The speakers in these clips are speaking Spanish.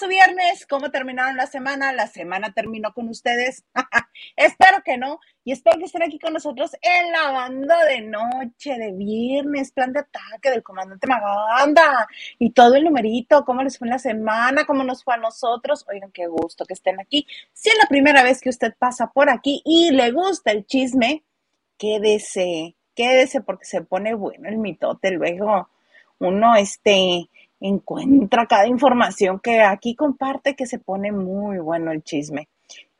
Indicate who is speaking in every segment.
Speaker 1: ¿cómo va su viernes? ¿Cómo terminaron la semana? ¿La semana terminó con ustedes? espero que no. Y espero que estén aquí con nosotros en la banda de noche, de viernes, plan de ataque del comandante Maganda y todo el numerito, cómo les fue en la semana, cómo nos fue a nosotros. Oigan, qué gusto que estén aquí. Si es la primera vez que usted pasa por aquí y le gusta el chisme, quédese, quédese porque se pone bueno el mitote. Luego uno, este, encuentra cada información que aquí comparte que se pone muy bueno el chisme.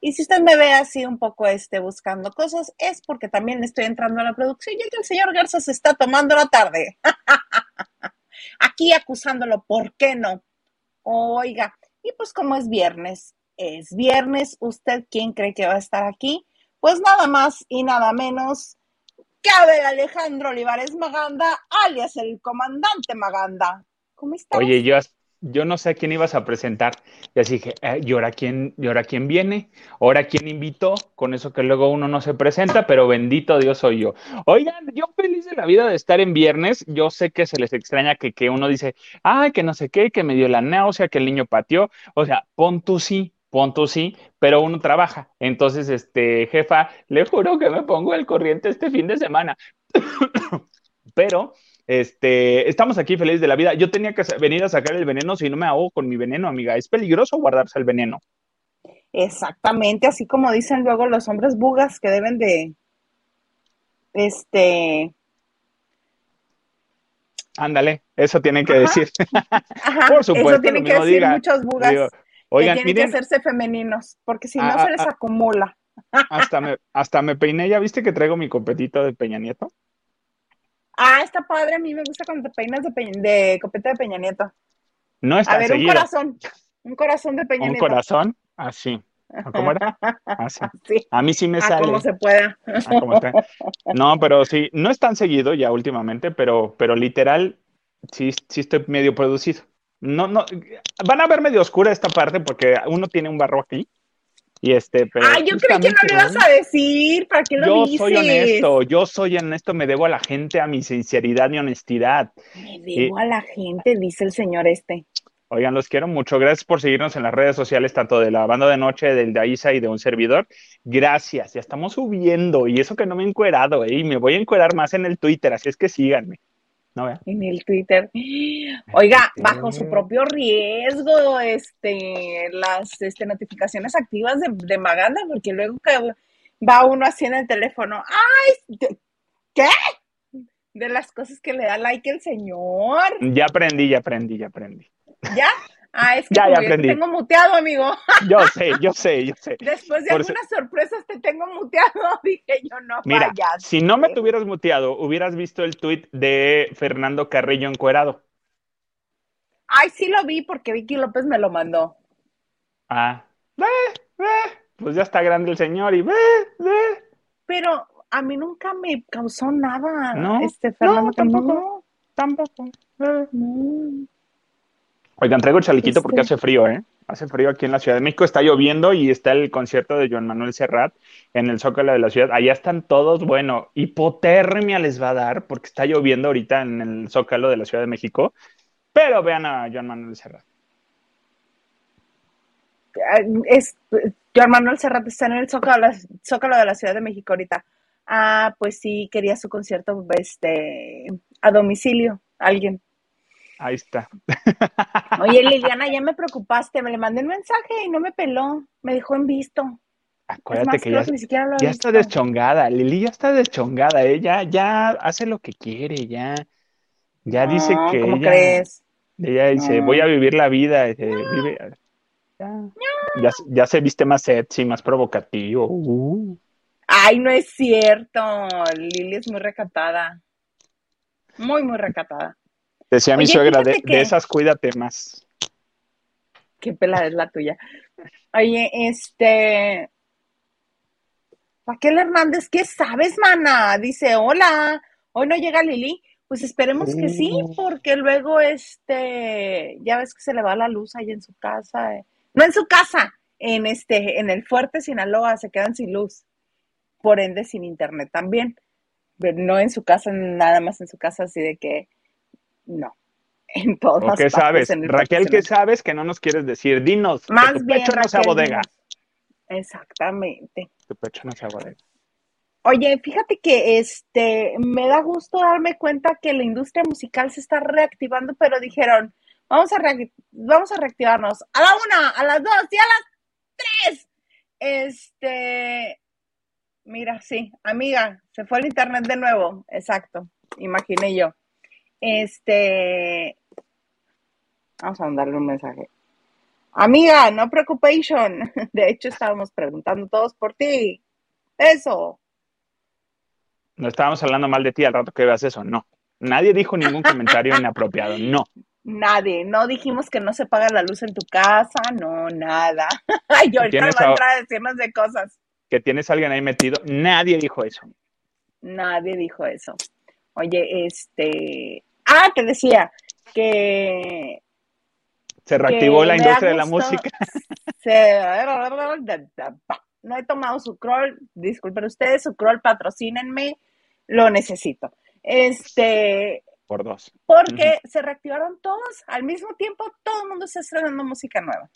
Speaker 1: Y si usted me ve así un poco este, buscando cosas, es porque también estoy entrando a la producción y el señor Garza se está tomando la tarde. aquí acusándolo, ¿por qué no? Oiga, y pues como es viernes, es viernes, ¿usted quién cree que va a estar aquí? Pues nada más y nada menos que Abel Alejandro Olivares Maganda, alias el comandante Maganda. ¿Cómo estás?
Speaker 2: Oye, yo, no sé a quién ibas a presentar. Y así dije, eh, ¿y, ahora quién, ¿y ahora quién viene? ¿Ahora quién invitó? Con eso que luego uno no se presenta, pero bendito Dios soy yo. Oigan, yo feliz de la vida de estar en viernes. Yo sé que se les extraña que, que uno dice, ay, que no sé qué, que me dio la náusea, que el niño pateó. O sea, pon tú sí, pon tú sí, pero uno trabaja. Entonces, este, jefa, le juro que me pongo el corriente este fin de semana. pero este, estamos aquí felices de la vida. Yo tenía que venir a sacar el veneno si no me ahogo con mi veneno, amiga. ¿Es peligroso guardarse el veneno?
Speaker 1: Exactamente, así como dicen luego los hombres bugas que deben de, este...
Speaker 2: Ándale, eso tienen que decir.
Speaker 1: Por supuesto, eso tienen que decir muchos bugas. oigan, que tienen que hacerse femeninos, porque si no ah, se les ah, acumula.
Speaker 2: hasta, me, hasta me peiné, ¿ya viste que traigo mi copetito de Peña Nieto?
Speaker 1: Ah, está padre. A mí me gusta cuando te peinas de, de copeta de Peña Nieto.
Speaker 2: No está A ver,
Speaker 1: un corazón. Un corazón de Peña Nieto.
Speaker 2: Un corazón, así. ¿Cómo era? Así. Sí. A mí sí me sale.
Speaker 1: Como se pueda.
Speaker 2: no, pero sí, no es tan seguido ya últimamente, pero, pero literal, sí, sí estoy medio producido. No, no, van a ver medio oscura esta parte porque uno tiene un barro aquí y este, pero
Speaker 1: Ay, yo creí que no lo ibas a decir, ¿para qué lo
Speaker 2: yo dices? Yo soy honesto, yo soy honesto, me debo a la gente, a mi sinceridad y honestidad.
Speaker 1: Me debo a la gente, dice el señor este.
Speaker 2: Oigan, los quiero mucho. Gracias por seguirnos en las redes sociales, tanto de la banda de noche, del de Aisa y de un servidor. Gracias, ya estamos subiendo. Y eso que no me he encuerado, ¿eh? y me voy a encuerar más en el Twitter, así es que síganme.
Speaker 1: En el Twitter. Oiga, bajo su propio riesgo, este, las este, notificaciones activas de, de Maganda, porque luego que va uno así en el teléfono, ¡ay! ¿Qué? De las cosas que le da like el señor.
Speaker 2: Ya aprendí, ya aprendí, ya aprendí.
Speaker 1: ¿Ya? Ah, es que ya, ya te tengo muteado, amigo.
Speaker 2: Yo sé, yo sé, yo sé.
Speaker 1: Después de algunas sorpresas te tengo muteado, dije yo no.
Speaker 2: Mira, si no me tuvieras muteado, hubieras visto el tweet de Fernando Carrillo encuerado.
Speaker 1: Ay, sí lo vi porque Vicky López me lo mandó.
Speaker 2: Ah, ve, ve, pues ya está grande el señor y ve, ve.
Speaker 1: Pero a mí nunca me causó nada.
Speaker 2: No,
Speaker 1: este Fernando
Speaker 2: no, tampoco, tampoco. No. Oigan, traigo el chaliquito porque hace frío, ¿eh? Hace frío aquí en la Ciudad de México, está lloviendo y está el concierto de Joan Manuel Serrat en el Zócalo de la ciudad. Allá están todos, bueno, hipotermia les va a dar porque está lloviendo ahorita en el Zócalo de la Ciudad de México, pero vean a Joan Manuel Serrat.
Speaker 1: Es, Joan Manuel Serrat está en el Zócalo, Zócalo de la Ciudad de México ahorita. Ah, pues sí, quería su concierto este, a domicilio, alguien.
Speaker 2: Ahí está.
Speaker 1: Oye, Liliana, ya me preocupaste. Me le mandé un mensaje y no me peló. Me dejó en visto.
Speaker 2: Acuérdate que ya, ya está deschongada. Lili ya está deschongada. Ella ya hace lo que quiere. Ya, ya dice que.
Speaker 1: ¿Cómo crees?
Speaker 2: Ella dice: Voy a vivir la vida. ya, ya, se viste más sexy, más provocativo. Uh.
Speaker 1: Ay, no es cierto. Lili es muy recatada. Muy, muy recatada.
Speaker 2: Decía mi suegra, de, esas cuídate más.
Speaker 1: Qué pelada es la tuya. Oye, este. Raquel Hernández, ¿qué sabes, mana? Dice, hola, hoy no llega Lili. Pues esperemos que sí, mm. porque luego, este, ya ves que se le va la luz ahí en su casa. Eh. No en su casa, en este, en el fuerte Sinaloa se quedan sin luz. Por ende, sin internet también. Pero no en su casa, nada más en su casa, así de que no. En todas
Speaker 2: ¿O qué
Speaker 1: partes,
Speaker 2: sabes?
Speaker 1: en el
Speaker 2: Raquel, ¿qué sabes que no nos quieres decir? Dinos, que
Speaker 1: Más
Speaker 2: tu
Speaker 1: bien,
Speaker 2: pecho no sea
Speaker 1: Raquel,
Speaker 2: bodega.
Speaker 1: dinos. Exactamente.
Speaker 2: Tu pecho no sea bodega.
Speaker 1: Oye, fíjate que este me da gusto darme cuenta que la industria musical se está reactivando, pero dijeron, vamos a vamos a reactivarnos a la una, a las dos y a las tres. Este, mira, sí, amiga, se fue el internet de nuevo, exacto, imaginé yo. Este, vamos a mandarle un mensaje. Amiga, no preocupación. De hecho, estábamos preguntando todos por ti. Eso.
Speaker 2: No estábamos hablando mal de ti al rato que veas eso, no. Nadie dijo ningún comentario inapropiado, no.
Speaker 1: Nadie, no dijimos que no se paga la luz en tu casa, no, nada. Y ahorita
Speaker 2: ¿Tienes
Speaker 1: va a- entrar a decirnos de cosas.
Speaker 2: Que tienes a alguien ahí metido, nadie dijo eso.
Speaker 1: Nadie dijo eso. Oye, este. Ah, te decía que.
Speaker 2: Se reactivó
Speaker 1: que
Speaker 2: la industria de la música.
Speaker 1: se- No he tomado su crawl, disculpen ustedes, su crawl, patrocínenme, lo necesito. Este,
Speaker 2: Por dos.
Speaker 1: porque se reactivaron todos al mismo tiempo, todo el mundo está estrenando música nueva.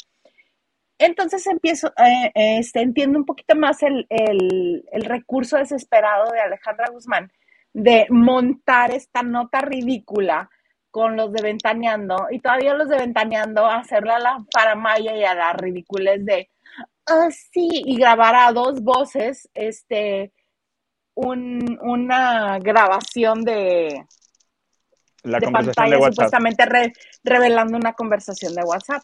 Speaker 1: Entonces empiezo, eh, este, entiendo un poquito más el, el- el recurso desesperado de Alejandra Guzmán de montar esta nota ridícula con los de Ventaneando y todavía los de Ventaneando hacerle a la faramaya y a la ridiculez de, ah, sí, y grabar a dos voces, este, un- una grabación de,
Speaker 2: La
Speaker 1: de
Speaker 2: conversación
Speaker 1: pantalla
Speaker 2: de WhatsApp.
Speaker 1: supuestamente re- revelando una conversación de WhatsApp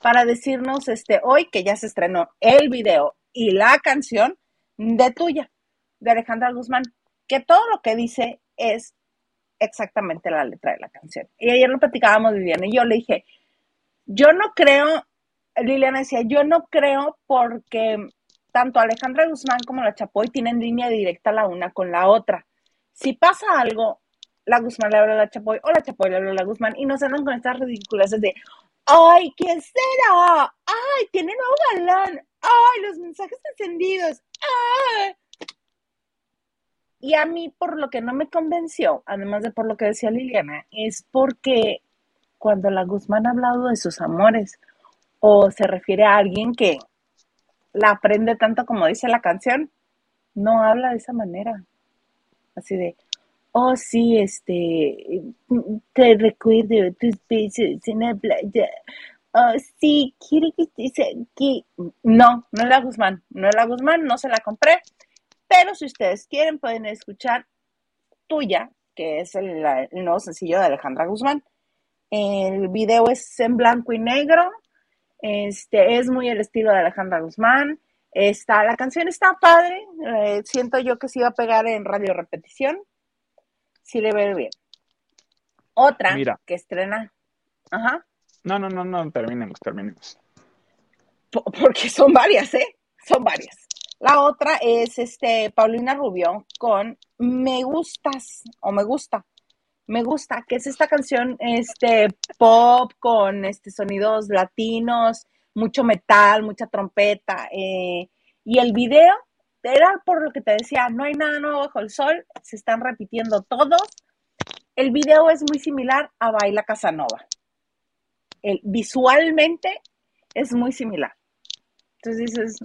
Speaker 1: para decirnos este hoy que ya se estrenó el video y la canción de tuya de Alejandra Guzmán que todo lo que dice es exactamente la letra de la canción y ayer lo platicábamos Liliana y yo le dije yo no creo Liliana decía yo no creo porque tanto Alejandra Guzmán como la Chapoy tienen línea directa la una con la otra si pasa algo la Guzmán le habla a la Chapoy o la Chapoy le habla a la Guzmán y nos andan con estas ridiculeces de ¡Ay, quién será! ¡Ay, tiene nuevo galán! ¡Ay, los mensajes encendidos! ¡Ay! Y a mí, por lo que no me convenció, además de por lo que decía Liliana, es porque cuando la Guzmán ha hablado de sus amores o se refiere a alguien que la aprende tanto como dice la canción, no habla de esa manera. Así de, oh sí, este, te recuerdo tus besos en la playa. Oh sí, quiero que estés aquí. No, no es la Guzmán, no es la Guzmán, no se la compré. Pero si ustedes quieren, pueden escuchar Tuya, que es el, nuevo sencillo de Alejandra Guzmán. El video es en blanco y negro. Este es muy el estilo de Alejandra Guzmán. Está, la canción está padre. eh, siento yo que se iba a pegar en radio repetición. Sí le veo bien. Otra
Speaker 2: Mira.
Speaker 1: que estrena. Ajá.
Speaker 2: No, no, no, no, terminemos, terminemos.
Speaker 1: po- porque son varias, ¿eh? Son varias. La otra es este Paulina Rubio con Me gustas o Me gusta. Me gusta, que es esta canción este pop con este sonidos latinos, mucho metal, mucha trompeta. eh, y el video era por lo que te decía, no hay nada nuevo bajo el sol, se están repitiendo todos. El video es muy similar a Baila Casanova. El, visualmente es muy similar. Entonces dices,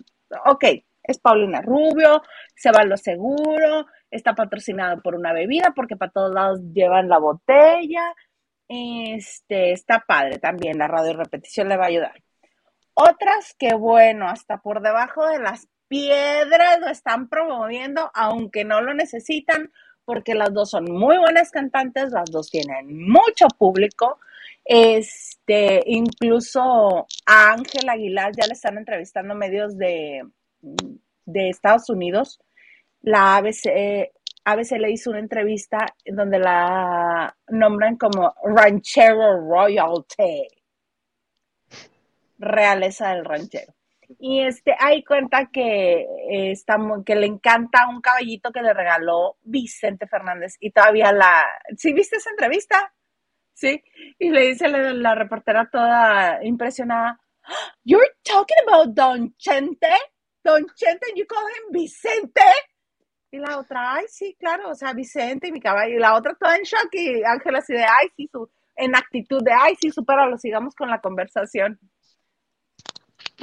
Speaker 1: ok, es Paulina Rubio, se va a lo seguro, está patrocinado por una bebida porque para todos lados llevan la botella. Este, está padre también, la radio repetición le va a ayudar. Otras que, bueno, hasta por debajo de las piedras lo están promoviendo, aunque no lo necesitan, porque las dos son muy buenas cantantes, las dos tienen mucho público. Este, incluso a Ángel Aguilar ya le están entrevistando medios de, de Estados Unidos. La ABC, ABC le hizo una entrevista en donde la nombran como Ranchero Royalty. Realeza del ranchero. Y este, ahí cuenta que, eh, está que le encanta un caballito que le regaló Vicente Fernández y todavía la... ¿Sí viste esa entrevista? Sí. Y le dice la, la reportera toda impresionada, You're talking about Don Chente? Don Chente, you call Vicente? Y la otra, ay, sí, claro, o sea, Vicente y mi caballo. Y la otra toda en shock y Ángela así de, ay, sí, su, en actitud de, ay, sí, lo sigamos con la conversación.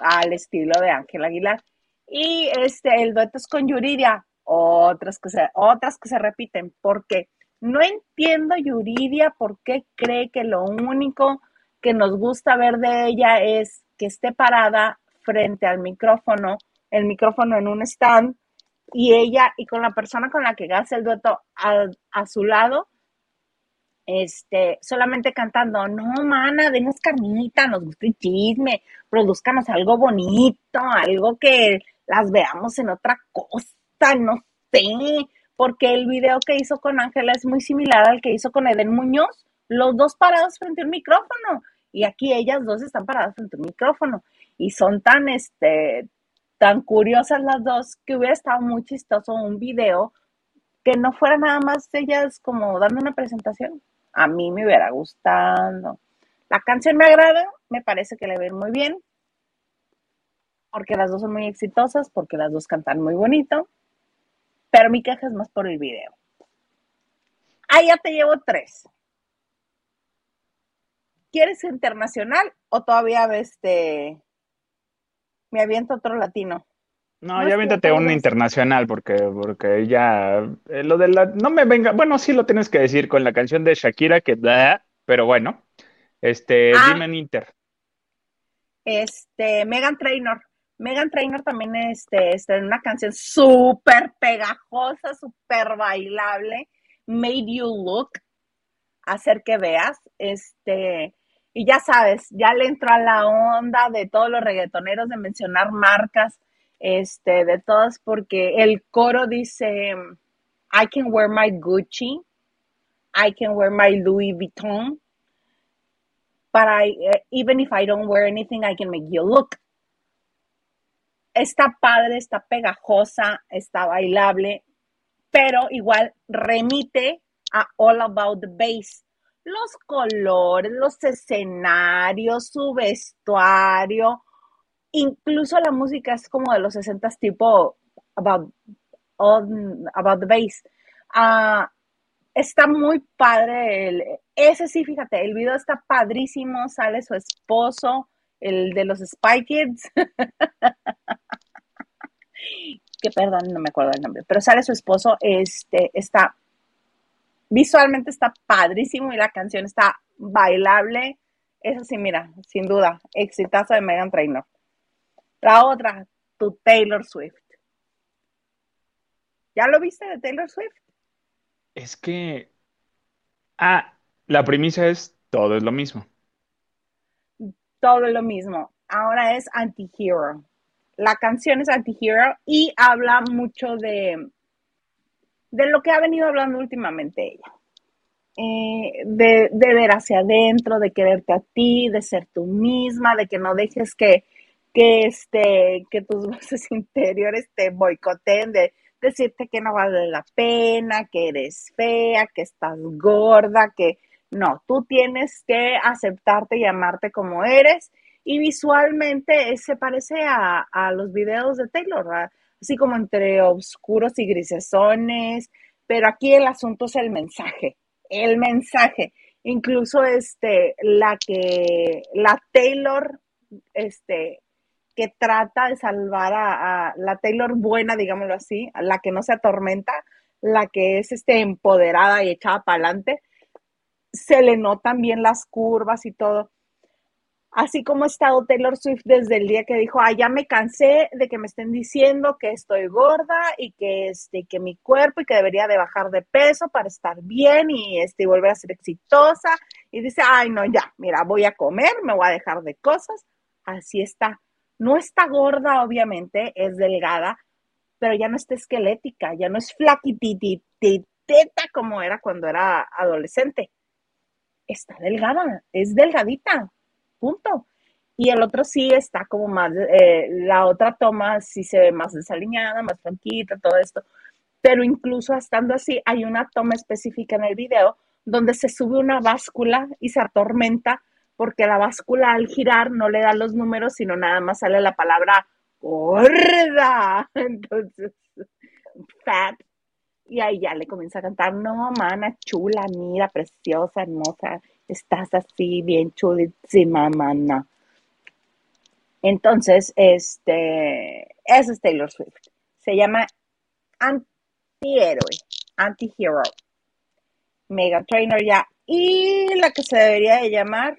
Speaker 1: Al estilo de Ángela Aguilar. Y este, el dueto es con Yuridia, otras que se, otras que se repiten, porque no entiendo Yuridia por qué cree que lo único que nos gusta ver de ella es que esté parada frente al micrófono, el micrófono en un stand, y ella y con la persona con la que hace el dueto a, su lado, este, solamente cantando, no, mana, denos carnita, nos gusta el chisme, produzcanos algo bonito, algo que las veamos en otra cosa, no sé, porque el video que hizo con Ángela es muy similar al que hizo con Eden Muñoz, los dos parados frente a un micrófono, y aquí ellas dos están paradas frente a un micrófono, y son tan, este, tan curiosas las dos que hubiera estado muy chistoso un video que no fuera nada más ellas como dando una presentación. A mí me hubiera gustado. La canción me agrada, me parece que le ven muy bien, porque las dos son muy exitosas, porque las dos cantan muy bonito, pero mi queja es más por el video. Ah, ya te llevo tres. ¿Quieres internacional o todavía este me aviento otro latino.
Speaker 2: No, ya aviéntate un internacional porque, porque ya eh, lo de la no me venga, bueno, sí lo tienes que decir con la canción de Shakira que da, pero bueno, este, ah. dime en Inter.
Speaker 1: Este, Megan Trainor. Megan Trainor también este, este, en una canción súper pegajosa, súper bailable, Made You Look, hacer que veas, este, y ya sabes, ya le entró a la onda de todos los reggaetoneros de mencionar marcas, este, de todas, porque el coro dice, I can wear my Gucci, I can wear my Louis Vuitton, but I, eh, even if I don't wear anything, I can make you look. Está padre, está pegajosa, está bailable, pero igual remite a All About the Bass los colores, los escenarios, su vestuario, incluso la música es como de los 60 tipo about, about the bass. Ah, está muy padre. ese sí, fíjate, el video está padrísimo. Sale su esposo, el de los Spy Kids. que perdón, no me acuerdo el nombre, pero sale su esposo. Este está visualmente está padrísimo y la canción está bailable. Eso sí, mira, sin duda, exitazo de Megan Trainor. La otra, tu Taylor Swift. ¿Ya lo viste de Taylor Swift?
Speaker 2: Es que. Ah, la premisa es todo es lo mismo.
Speaker 1: Todo es lo mismo. Ahora es anti-hero. La canción es anti-hero y habla mucho de de lo que ha venido hablando últimamente ella. Eh, de, ver hacia adentro, de quererte a ti, de ser tú misma, de que no dejes que, que, este, que tus voces interiores te boicoteen, de decirte que no vale la pena, que eres fea, que estás gorda, que no, tú tienes que aceptarte y amarte como eres. Y visualmente se parece a, a los videos de Taylor, ¿verdad? Así como entre oscuros y grisesones, pero aquí el asunto es el mensaje, el mensaje. Incluso este, la que, la Taylor, este, que trata de salvar a, la Taylor buena, digámoslo así, la que no se atormenta, la que es este, empoderada y echada para adelante, se le notan bien las curvas y todo así como ha estado Taylor Swift desde el día que dijo, ah, ya me cansé de que me estén diciendo que estoy gorda y que, este, que mi cuerpo y que debería de bajar de peso para estar bien y, este, volver a ser exitosa. Y dice, ay, no, ya, mira, voy a comer, me voy a dejar de cosas. Así está. No está gorda, obviamente, es delgada, pero ya no está esquelética, ya no es flaquitititeta como era cuando era adolescente. Está delgada, es delgadita, punto. Y el otro sí está como más, eh, la otra toma sí se ve más desaliñada, más tranquila, todo esto. Pero incluso estando así, hay una toma específica en el video donde se sube una báscula y se atormenta porque la báscula al girar no le da los números, sino nada más sale la palabra gorda. Entonces, fat Y ahí ya le comienza a cantar, no, mana, chula, mira, preciosa, hermosa, estás así, bien chulísima, mana. Entonces, este, ese es Taylor Swift. Se llama antihéroe, antihero. Mega Trainer ya. Y la que se debería de llamar,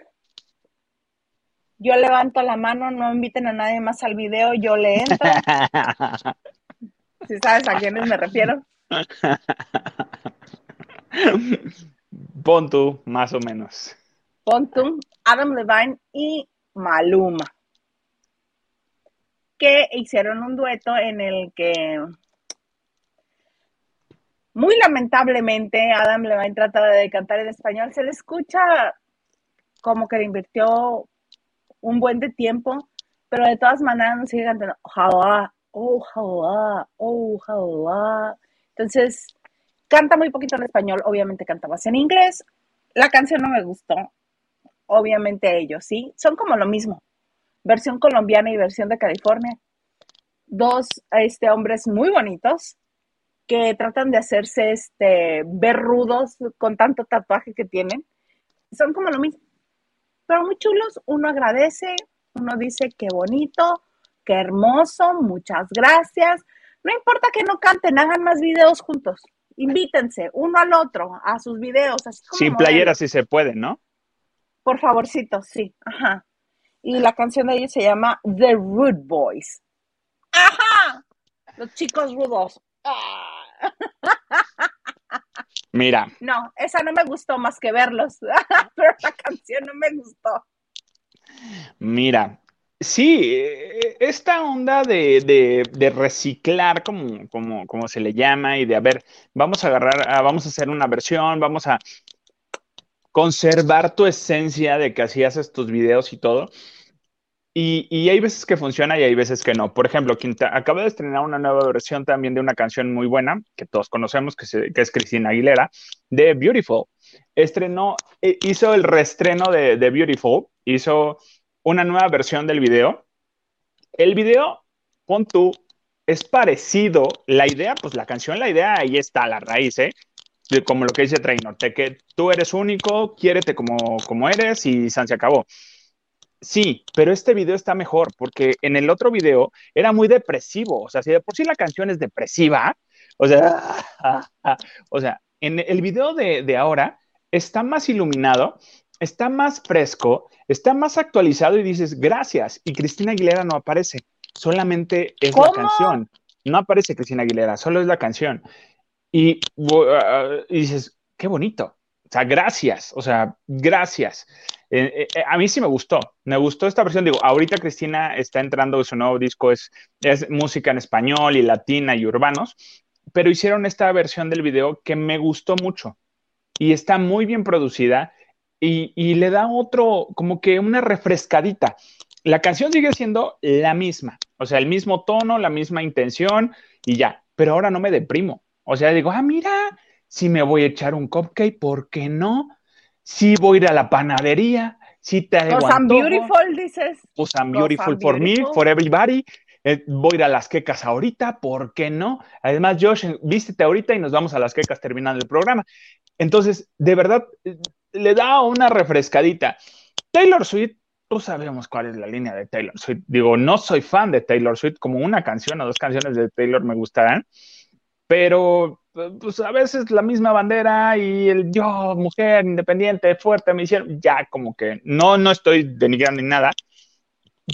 Speaker 1: yo levanto la mano, no inviten a nadie más al video, yo le entro. si sabes a quiénes me refiero.
Speaker 2: Pon tú, más o menos.
Speaker 1: Pon tú, Adam Levine y Maluma que hicieron un dueto en el que muy lamentablemente Adam Levine trata de cantar en español, se le escucha como que le invirtió un buen de tiempo, pero de todas maneras no sigue cantando Jawa, oh Jawa, oh Jawa. Entonces, canta muy poquito en español, obviamente canta más en inglés. La canción no me gustó, obviamente ellos, ¿sí? Son como lo mismo versión colombiana y versión de California. Dos este, hombres muy bonitos que tratan de hacerse este, ver con tanto tatuaje que tienen. Son como lo mismo, pero muy chulos. Uno agradece, uno dice qué bonito, qué hermoso, muchas gracias. No importa que no canten, hagan más videos juntos. Invítense uno al otro a sus videos. Así
Speaker 2: Sin playera si se puede, ¿no?
Speaker 1: Por favorcito, sí. Ajá y la canción de ellos se llama The Rude Boys. ¡Ajá! Los chicos rudos. Ah.
Speaker 2: Mira.
Speaker 1: No, esa no me gustó más que verlos, pero la canción no me gustó.
Speaker 2: Mira, sí, esta onda de, de, reciclar, como, como, como, se le llama, y de, a ver, vamos a agarrar, vamos a hacer una versión, vamos a conservar tu esencia de que así haces tus videos y todo. Y, hay veces que funciona y hay veces que no. Por ejemplo, Quinta acaba de estrenar una nueva versión también de una canción muy buena que todos conocemos, que, es Cristina Aguilera, de Beautiful. Estrenó, eh, hizo el reestreno de, de Beautiful, hizo una nueva versión del video. El video, pon tú, es parecido. La idea, pues la canción, la idea ahí está, la raíz, ¿eh? como lo que dice Trainor, de que tú eres único, quiérete como, como eres y se acabó. Sí, pero este video está mejor porque en el otro video era muy depresivo, o sea, si de por sí la canción es depresiva, o sea, o sea, en el video de, de ahora está más iluminado, está más fresco, está más actualizado y dices gracias y Cristina Aguilera no aparece, solamente es la canción, no aparece Cristina Aguilera, solo es la canción. Y, uh, y dices, qué bonito. O sea, gracias, o sea, gracias. Eh, eh, a mí sí me gustó, me gustó esta versión. Digo, ahorita Cristina está entrando, su nuevo disco es, es música en español y latina y urbanos, pero hicieron esta versión del video que me gustó mucho y está muy bien producida y, y le da otro, como que una refrescadita. La canción sigue siendo la misma, o sea, el mismo tono, la misma intención y ya, pero ahora no me deprimo. O sea, digo, ah, mira, si me voy a echar un cupcake, ¿por qué no? Si voy a ir a la panadería, si te
Speaker 1: Pues I'm beautiful, dices.
Speaker 2: Pues I'm beautiful for me, for everybody. Eh, voy a ir a las quecas ahorita, ¿por qué no? Además, Josh, vístete ahorita y nos vamos a las quecas terminando el programa. Entonces, de verdad, eh, le da una refrescadita. Taylor Swift, tú sabemos cuál es la línea de Taylor Swift. Digo, no soy fan de Taylor Swift, como una canción o dos canciones de Taylor me gustarán, pero pues a veces la misma bandera y el yo, mujer, independiente, fuerte, me hicieron, ya como que no, no estoy denigrando ni nada,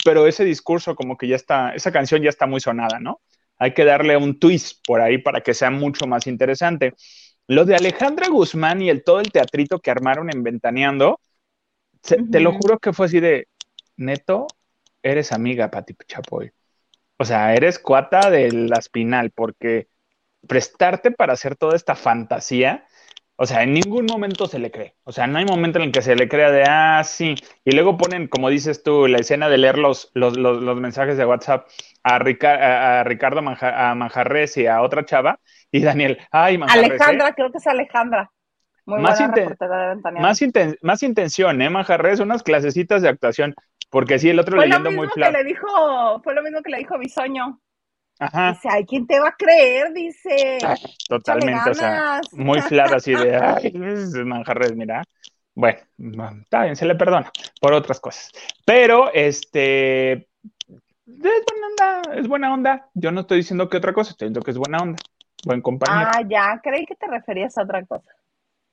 Speaker 2: pero ese discurso como que ya está, esa canción ya está muy sonada, ¿no? Hay que darle un twist por ahí para que sea mucho más interesante. Lo de Alejandra Guzmán y el todo el teatrito que armaron en Ventaneando, te lo juro que fue así de, neto, eres amiga, Pati Chapoy. O sea, eres cuata de la espinal, porque prestarte para hacer toda esta fantasía, o sea, en ningún momento se le cree. O sea, no hay momento en el que se le crea de, ah, sí. Y luego ponen, como dices tú, la escena de leer los, los, mensajes de WhatsApp a, a, Ricardo a Manjarres y a otra chava. Y Daniel, ay,
Speaker 1: Manjarres. Alejandra, creo que es Alejandra.
Speaker 2: Muy más, más, más intención, ¿eh, Manjarres? Unas clasecitas de actuación. Porque sí, el otro leyendo muy
Speaker 1: flaco. Le dijo, fue lo mismo que le dijo Bisoño
Speaker 2: Ajá.
Speaker 1: Dice, ay, ¿quién te va a creer? Dice.
Speaker 2: Totalmente, o sea, muy flat así de, ay, es manjarres, mira. Bueno, está bien, se le perdona por otras cosas. Pero, este, es buena onda, es buena onda. Yo no estoy diciendo que otra cosa, estoy diciendo que es buena onda. Buen compañero.
Speaker 1: Ah, ya, creí que te referías a otra cosa.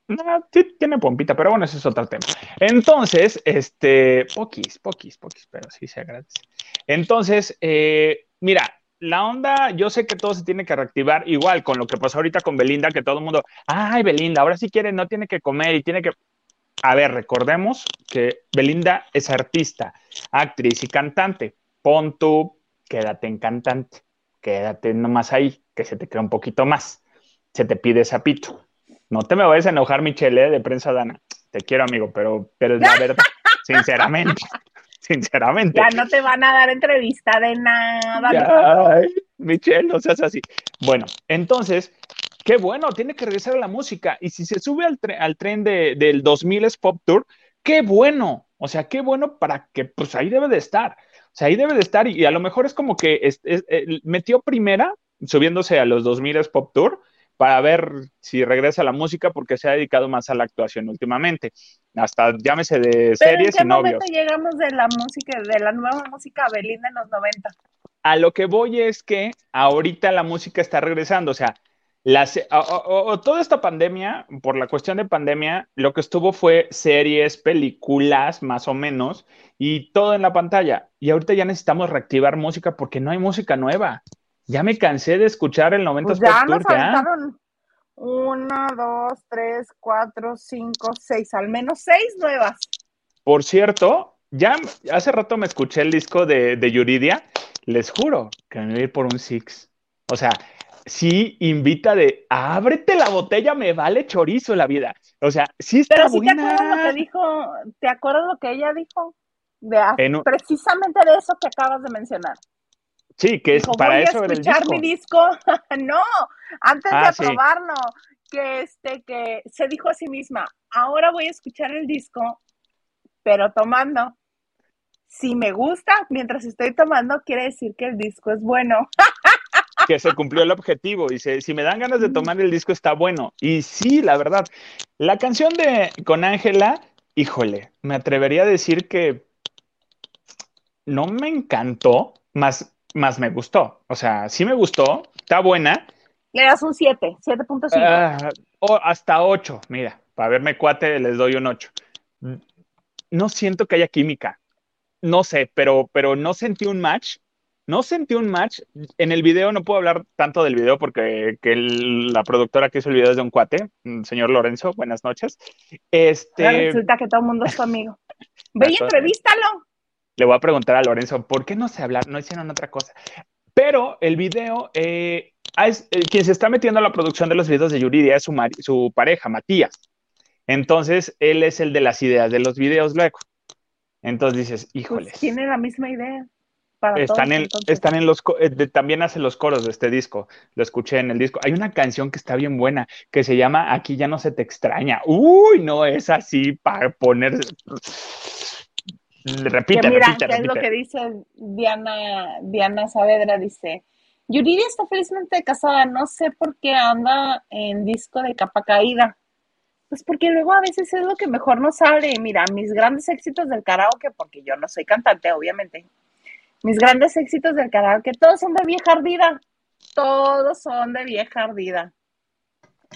Speaker 2: No, sí, tiene pompita, pero bueno, ese es otro tema. Entonces, este, poquis, poquis, poquis, pero sí se agradece. Entonces, eh, mira, la onda, yo sé que todo se tiene que reactivar, igual con lo que pasó ahorita con Belinda, que todo el mundo, ay, Belinda, ahora sí quiere, no tiene que comer y tiene que... A ver, recordemos que Belinda es artista, actriz y cantante. Pon tú, quédate en cantante, quédate nomás ahí, que se te crea un poquito más. Se te pide sapito. No te me vayas a enojar, Michelle, ¿eh? de prensa Dana. Te quiero, amigo, pero, pero es la verdad, sinceramente. Sinceramente.
Speaker 1: Ya no te van a dar entrevista de nada.
Speaker 2: Ya, ay, Michelle, no seas así. Bueno, entonces, qué bueno, tiene que regresar a la música. Y si se sube al, tre- al tren de, del 2000 es Pop Tour, qué bueno. O sea, qué bueno para que, pues ahí debe de estar. O sea, ahí debe de estar. Y, a lo mejor es como que es- es- eh, metió primera, subiéndose a los 2000 es Pop Tour, para ver si regresa a la música, porque se ha dedicado más a la actuación últimamente. Hasta llámese de
Speaker 1: Pero ¿en
Speaker 2: series
Speaker 1: qué
Speaker 2: y novios.
Speaker 1: momento llegamos de la música, de la nueva música Belinda en los 90?
Speaker 2: a lo que voy es que ahorita la música está regresando, o sea, las, o- o- o toda esta pandemia, por la cuestión de pandemia, lo que estuvo fue series, películas, más o menos, y todo en la pantalla. Y ahorita ya necesitamos reactivar música porque no hay música nueva. Ya me cansé de escuchar el 90
Speaker 1: Pues ya nos
Speaker 2: ya.
Speaker 1: aventaron una, dos, tres, cuatro, cinco, seis, al menos seis nuevas.
Speaker 2: Por cierto, ya hace rato me escuché el disco de, de Yuridia, les juro que me voy a ir por un Six. O sea, sí invita de ábrete la botella, me vale chorizo la vida. O sea, sí está
Speaker 1: Pero si te
Speaker 2: buena.
Speaker 1: acuerdas lo que dijo, ¿te acuerdas lo que ella dijo? De, a-
Speaker 2: En un-
Speaker 1: precisamente de eso que acabas de mencionar.
Speaker 2: Sí, que es
Speaker 1: Dijo,
Speaker 2: para
Speaker 1: voy
Speaker 2: eso
Speaker 1: a
Speaker 2: el
Speaker 1: escuchar
Speaker 2: disco.
Speaker 1: mi disco. no, antes
Speaker 2: Ah,
Speaker 1: de
Speaker 2: sí.
Speaker 1: aprobarlo, que este, que se dijo a sí misma, ahora voy a escuchar el disco, pero tomando. Si me gusta, mientras estoy tomando, quiere decir que el disco es bueno.
Speaker 2: que se cumplió el objetivo. Dice, si me dan ganas de tomar el disco, está bueno. Y sí, la verdad. La canción de con Ángela, híjole, me atrevería a decir que no me encantó, más, más me gustó. O sea, sí me gustó, está buena.
Speaker 1: Le das un 7, 7.5.
Speaker 2: Ah, o hasta 8, mira, para verme cuate les doy un 8. No siento que haya química. No sé, pero, pero no sentí un match. No sentí un match. En el video no puedo hablar tanto del video porque que el- la productora que hizo el video es de un cuate, mm, señor Lorenzo, buenas noches.
Speaker 1: Ahora
Speaker 2: Este,
Speaker 1: Resulta que todo el mundo es tu amigo. Ve y entrevístalo.
Speaker 2: Le voy a preguntar a Lorenzo, ¿por qué no se hablar? No hicieron otra cosa. Pero el video, eh, ah, es- eh, quien se está metiendo a la producción de los videos de Yuridia es su, pareja, Matías. Entonces, él es el de las ideas de los videos luego. Entonces dices,
Speaker 1: Pues
Speaker 2: híjoles.
Speaker 1: tiene la misma idea. Para
Speaker 2: Están
Speaker 1: todos,
Speaker 2: en,
Speaker 1: entonces.
Speaker 2: están en los, eh, de- también hace los coros de este disco, lo escuché en el disco. Hay una canción que está bien buena, que se llama Aquí ya no se te extraña. Uy, no es así para poner... Repite,
Speaker 1: mira,
Speaker 2: repite,
Speaker 1: ¿qué es lo que dice Diana, Diana Saavedra? Dice, Yuridia está felizmente casada, no sé por qué anda en disco de capa caída. Pues porque luego a veces es lo que mejor nos sale. Mira, mis grandes éxitos del karaoke, porque yo no soy cantante, obviamente. Mis grandes éxitos del karaoke, todos son de vieja ardida. Todos son de vieja ardida.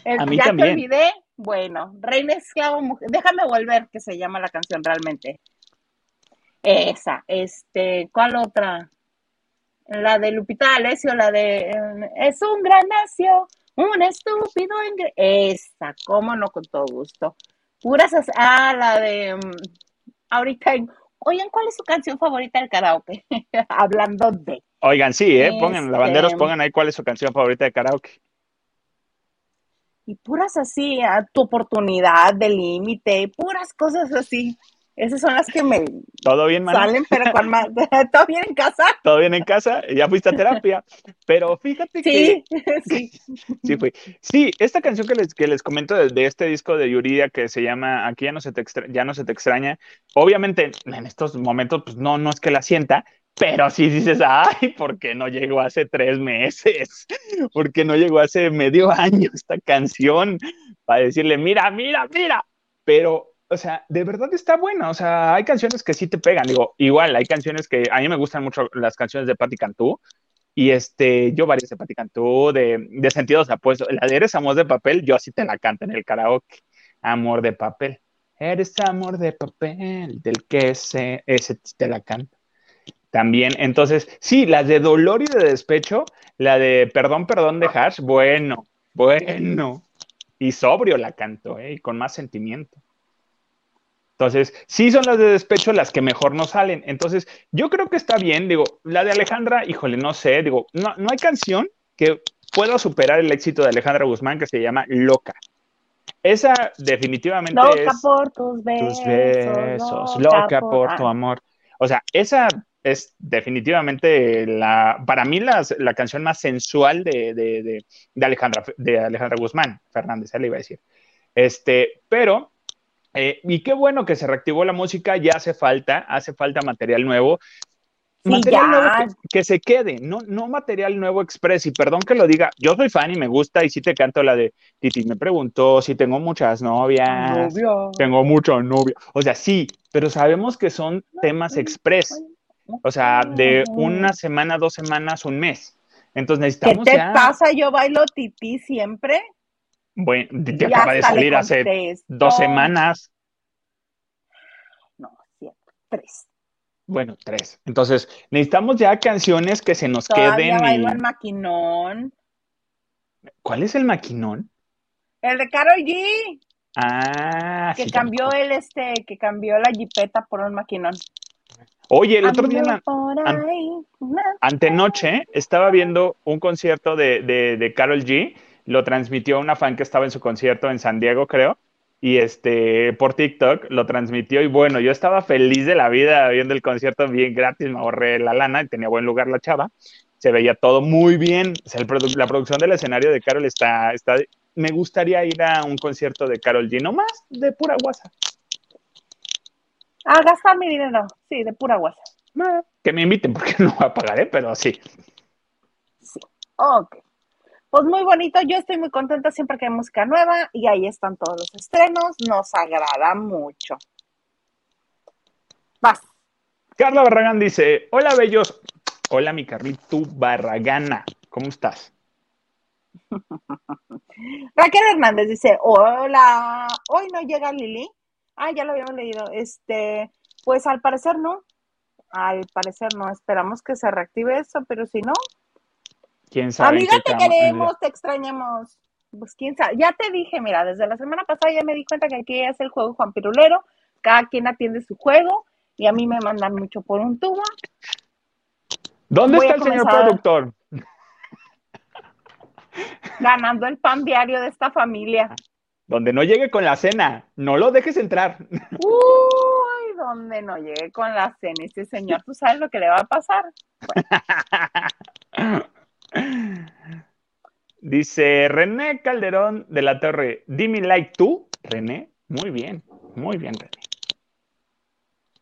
Speaker 1: El,
Speaker 2: A mí
Speaker 1: ya
Speaker 2: también.
Speaker 1: te olvidé. Bueno, Reina Esclavo, Mujer- déjame volver, que se llama la canción realmente. Esa, este, ¿cuál otra? La de Lupita D'Alessio, la de eh, Es un gran nacio, un estúpido ingre- Esa, cómo no, con todo gusto. Puras, as- ah, la de mm, ahorita, en- oigan, ¿cuál es su canción favorita del karaoke? Hablando de.
Speaker 2: Oigan, sí, ¿eh? Pongan,
Speaker 1: Este-
Speaker 2: lavanderos, pongan ahí cuál es su canción favorita de karaoke.
Speaker 1: Y puras así, a tu oportunidad de límite, puras cosas así. Esas son las que me
Speaker 2: ¿Todo bien,
Speaker 1: salen, pero con más. ¿Todo bien en casa?
Speaker 2: ¿Todo bien en casa? ¿Ya fuiste a terapia? Pero fíjate que...
Speaker 1: Sí, sí.
Speaker 2: Sí, fui. Sí, esta canción que les, que les comento de, de este disco de Yuridia que se llama Aquí ya no se te extra- ya no se te extraña, obviamente en estos momentos pues no, no es que la sienta, pero sí dices, ay, ¿por qué no llegó hace tres meses? ¿Por qué no llegó hace medio año esta canción? Para decirle, mira, mira, mira. Pero, o sea, de verdad está buena. O sea, hay canciones que sí te pegan. Digo, igual, hay canciones que a mí me gustan mucho las canciones de Patti Cantú. Y este, yo varias de Patti Cantú, de, de sentidos apuestos. La de Eres Amor de Papel, yo así te la canto en el karaoke. Amor de Papel. Eres amor de papel, del que ese, ese te la canto. También, entonces, sí, las de dolor y de despecho, la de perdón, perdón de Hash, bueno, bueno. Y sobrio la canto, ¿eh? Y con más sentimiento. Entonces, sí son las de despecho las que mejor nos salen. Entonces, yo creo que está bien. Digo, la de Alejandra, híjole, no sé. Digo, no, no hay canción que pueda superar el éxito de Alejandra Guzmán que se llama Loca. Esa definitivamente
Speaker 1: Loca
Speaker 2: es
Speaker 1: por tus besos.
Speaker 2: tus besos, loca por tu
Speaker 1: ah,
Speaker 2: amor. O sea, esa es definitivamente la, para mí las- la canción más sensual de, de- de- de Alejandra, de Alejandra Guzmán, Fernández, él iba a decir. Este, pero, eh, y qué bueno que se reactivó la música, ya hace falta, hace falta material nuevo.
Speaker 1: Sí,
Speaker 2: Material nuevo que, que se quede, no, no material nuevo express. Y perdón que lo diga, yo soy fan y me gusta, y sí te canto la de Titi me preguntó si tengo muchas novias.
Speaker 1: Novio.
Speaker 2: Tengo mucho novio. O sea, sí, pero sabemos que son temas express. O sea, de una semana, dos semanas, un mes. Entonces
Speaker 1: ¿Qué
Speaker 2: necesitamos
Speaker 1: te
Speaker 2: ya.
Speaker 1: pasa? Yo bailo tití siempre.
Speaker 2: Bueno, te acaba de salir hace dos semanas.
Speaker 1: No, cierto, tres.
Speaker 2: Bueno, tres. Entonces, necesitamos ya canciones que se nos
Speaker 1: Todavía
Speaker 2: queden. y-
Speaker 1: el maquinón.
Speaker 2: ¿Cuál es el maquinón?
Speaker 1: El de Karol G,
Speaker 2: Ah,
Speaker 1: que
Speaker 2: sí,
Speaker 1: cambió el este, que cambió la jipeta por un maquinón.
Speaker 2: Oye, el otro día, la- an- antenoche, estaba viendo un concierto de, de, de Karol G. Lo transmitió una fan que estaba en su concierto en San Diego, creo. Y este, por TikTok lo transmitió. Y bueno, yo estaba feliz de la vida viendo el concierto bien gratis. Me ahorré la lana y tenía buen lugar la chava. Se veía todo muy bien. O sea, el produ- la producción del escenario de Carol está, está. Me gustaría ir a un concierto de Carol G, nomás de pura guasa.
Speaker 1: A gastar mi dinero. Sí, de pura guasa.
Speaker 2: Ah, Que me inviten porque no voy a pagar, ¿eh? pero sí.
Speaker 1: Ok. Pues muy bonito, yo estoy muy contenta siempre que hay música nueva y ahí están todos los estrenos, nos agrada mucho. Vas.
Speaker 2: Carla Barragán dice: Hola, bellos. Hola, mi Carlito Barragana. ¿Cómo estás?
Speaker 1: Raquel Hernández dice, hola, hoy no llega Lili. Ah, ya lo habíamos leído. Este, pues al parecer no. Al parecer no. Esperamos que se reactive eso, pero si no,
Speaker 2: ¿Quién sabe?
Speaker 1: amiga, te queremos, te extrañamos. Pues quién sabe. Ya te dije, mira, desde la semana pasada ya me di cuenta que aquí es el juego Juan Pirulero. Cada quien atiende su juego y a mí me mandan mucho por un tubo.
Speaker 2: ¿Dónde
Speaker 1: Voy
Speaker 2: está el señor productor?
Speaker 1: ganando el pan diario de esta familia.
Speaker 2: Donde no llegue con la cena. No lo dejes entrar.
Speaker 1: Uy, donde no llegue con la cena ese señor, ¿tú sabes lo que le va a pasar?
Speaker 2: Dice René Calderón de la Torre, dime like tú, René. Muy bien, muy bien, René.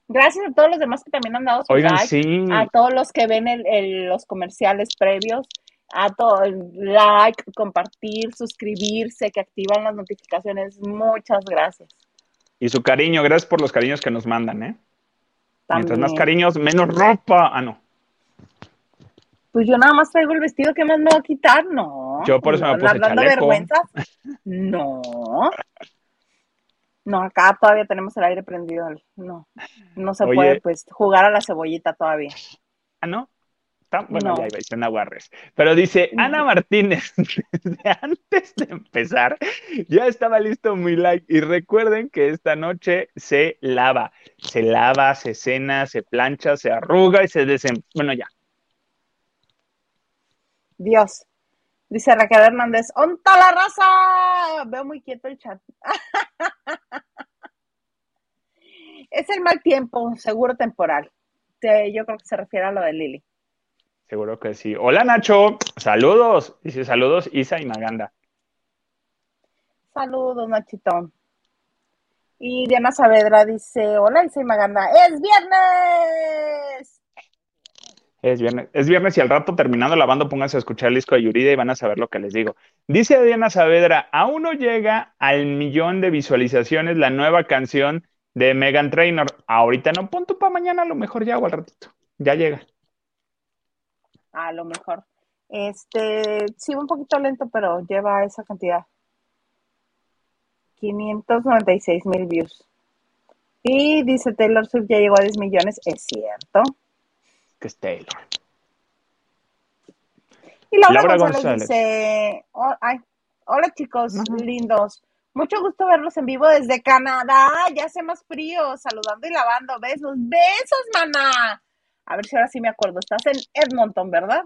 Speaker 1: Gracias a todos los demás que también han dado su
Speaker 2: Oigan,
Speaker 1: like,
Speaker 2: sí,
Speaker 1: a todos los que ven el- el- los comerciales previos, a todo like, compartir, suscribirse, que activan las notificaciones. Muchas gracias.
Speaker 2: y su cariño, gracias por los cariños que nos mandan, ¿eh? Mientras más cariños, menos ropa. Ah, no.
Speaker 1: Pues yo nada más traigo el vestido que más me va a quitar, no.
Speaker 2: Yo por eso me
Speaker 1: ¿No
Speaker 2: puse chaleco.
Speaker 1: vergüenzas? No. No, acá todavía tenemos el aire prendido. No, no se
Speaker 2: Oye.
Speaker 1: puede pues jugar a la cebollita todavía.
Speaker 2: Ah, no. Está- bueno,
Speaker 1: No.
Speaker 2: ya iba a decir una guarres. Pero dice. Ana Martínez, desde antes de empezar, ya estaba listo mi like. Y recuerden que esta noche se lava. Se lava, se cena, se plancha, se arruga y se desen... Bueno, ya.
Speaker 1: Dios. Dice Raquel Hernández, ¡onta la raza! Veo muy quieto el chat. es el mal tiempo, seguro temporal. Yo creo que se refiere a lo de Lili.
Speaker 2: Seguro que sí. Hola Nacho, saludos. Dice saludos Isa y Maganda.
Speaker 1: Saludos, Nachito. Y Diana Saavedra dice, hola, Isa y Maganda, ¡es viernes!
Speaker 2: Es viernes, es viernes y al rato terminando lavando, pónganse a escuchar el disco de Yurida y van a saber lo que les digo. Dice Diana Saavedra, aún no llega al millón de visualizaciones la nueva canción de Megan Trainor. Ahorita no, punto para mañana, a lo mejor ya o al ratito. Ya llega.
Speaker 1: A lo mejor. Este, sí, un poquito lento, pero lleva esa cantidad. 596 mil views. Y dice Taylor Swift ya llegó a 10 millones, es cierto.
Speaker 2: Que es Taylor.
Speaker 1: Y Laura, González, dice, oh, ay, hola chicos lindos, mucho gusto verlos en vivo desde Canadá, ya hace más frío, saludando y lavando, besos, besos, maná. A ver si ahora sí me acuerdo, estás en Edmonton, ¿verdad?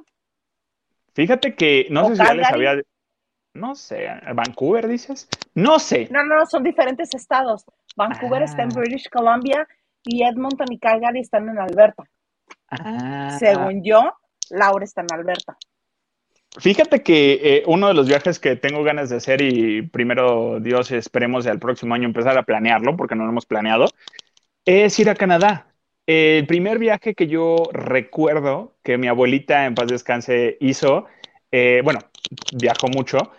Speaker 2: Fíjate que no sé si ya les había, no sé, Vancouver dices, no sé.
Speaker 1: No, no, no, son diferentes estados. Vancouver está en ah. British Columbia y Edmonton y Calgary están en Alberta. Ah. Según yo, Laura está en Alberta.
Speaker 2: Fíjate que eh, uno de los viajes que tengo ganas de hacer y primero Dios esperemos al próximo año empezar a planearlo porque no lo hemos planeado, es ir a Canadá. El primer viaje que yo recuerdo que mi abuelita en paz descanse hizo, eh, bueno, viajó mucho,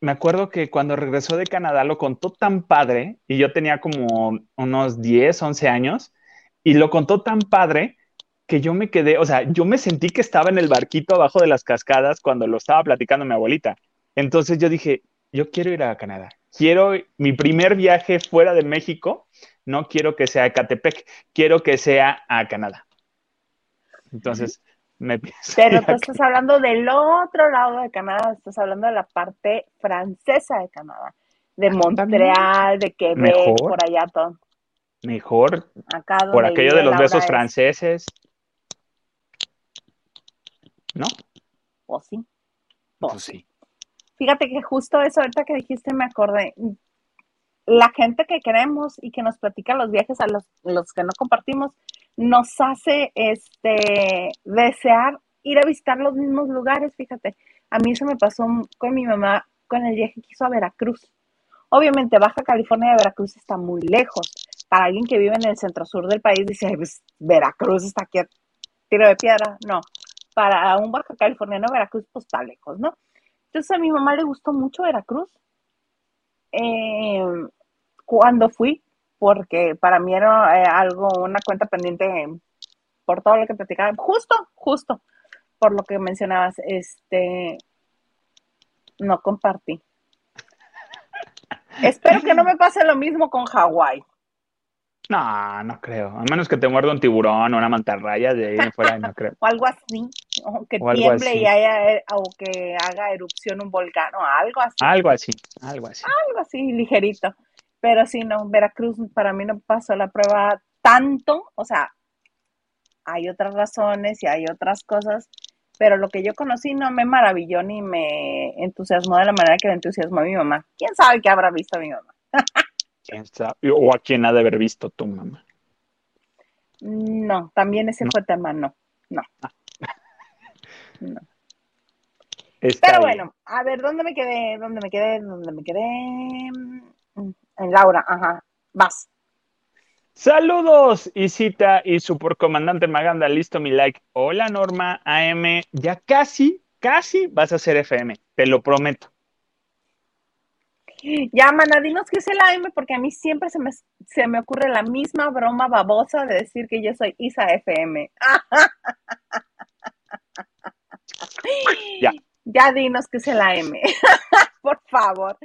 Speaker 2: me acuerdo que cuando regresó de Canadá lo contó tan padre y yo tenía como unos 10, 11 años y lo contó tan padre que yo me quedé, o sea, yo me sentí que estaba en el barquito abajo de las cascadas cuando lo estaba platicando mi abuelita. Entonces yo dije, yo quiero ir a Canadá. Quiero mi primer viaje fuera de México, no quiero que sea a Catepec, quiero que sea a Canadá. Entonces, me
Speaker 1: Pero tú estás hablando del otro lado de Canadá, estás hablando de la parte francesa de Canadá, de ah, Montreal, de Quebec, por allá todo.
Speaker 2: Mejor. por aquello de los besos franceses. ¿No?
Speaker 1: ¿O sí?
Speaker 2: Pues sí.
Speaker 1: Fíjate que justo eso ahorita que dijiste me acordé. La gente que queremos y que nos platica los viajes a los, los que no compartimos, nos hace este desear ir a visitar los mismos lugares, fíjate. A mí eso me pasó con mi mamá con el viaje que hizo a Veracruz. Obviamente Baja California de Veracruz está muy lejos. Para alguien que vive en el centro sur del país dice, pues, Veracruz está aquí a tiro de piedra. No, para un baja californiano Veracruz, pues está lejos, ¿no? Entonces a mi mamá le gustó mucho Veracruz. Eh, cuando fui, porque para mí era eh, algo, una cuenta pendiente por todo lo que platicaba, justo, justo, por lo que mencionabas, este, no compartí. Espero que no me pase lo mismo con Hawái.
Speaker 2: No, no creo. A menos que te muerda un tiburón o una mantarraya, de ahí en fuera no creo.
Speaker 1: o algo así. O que tiemble y haya, eh, o que haga erupción un volcán o algo así.
Speaker 2: Algo así, algo así.
Speaker 1: Algo así, ligerito. Pero sí, no, Veracruz para mí no pasó la prueba tanto. O sea, hay otras razones y hay otras cosas, pero lo que yo conocí no me maravilló ni me entusiasmó de la manera que me entusiasmó a mi mamá. ¿Quién sabe qué habrá visto mi mamá?
Speaker 2: ¿O a quién ha de haber visto tu mamá?
Speaker 1: No, también ese fue tema, no, no. Ah. Pero bueno, a ver, ¿dónde me quedé? ¿Dónde me quedé? ¿Dónde me quedé? En Laura, ajá, vas.
Speaker 2: Saludos, Isita y supercomandante Maganda, listo mi like. Hola Norma, AM, ya casi, casi vas a ser FM, te lo prometo.
Speaker 1: Ya, mana, dinos qué es el AM, porque a mí siempre se me, se me ocurre la misma broma babosa de decir que yo soy Isa FM. ya. ya dinos qué es el AM, por favor.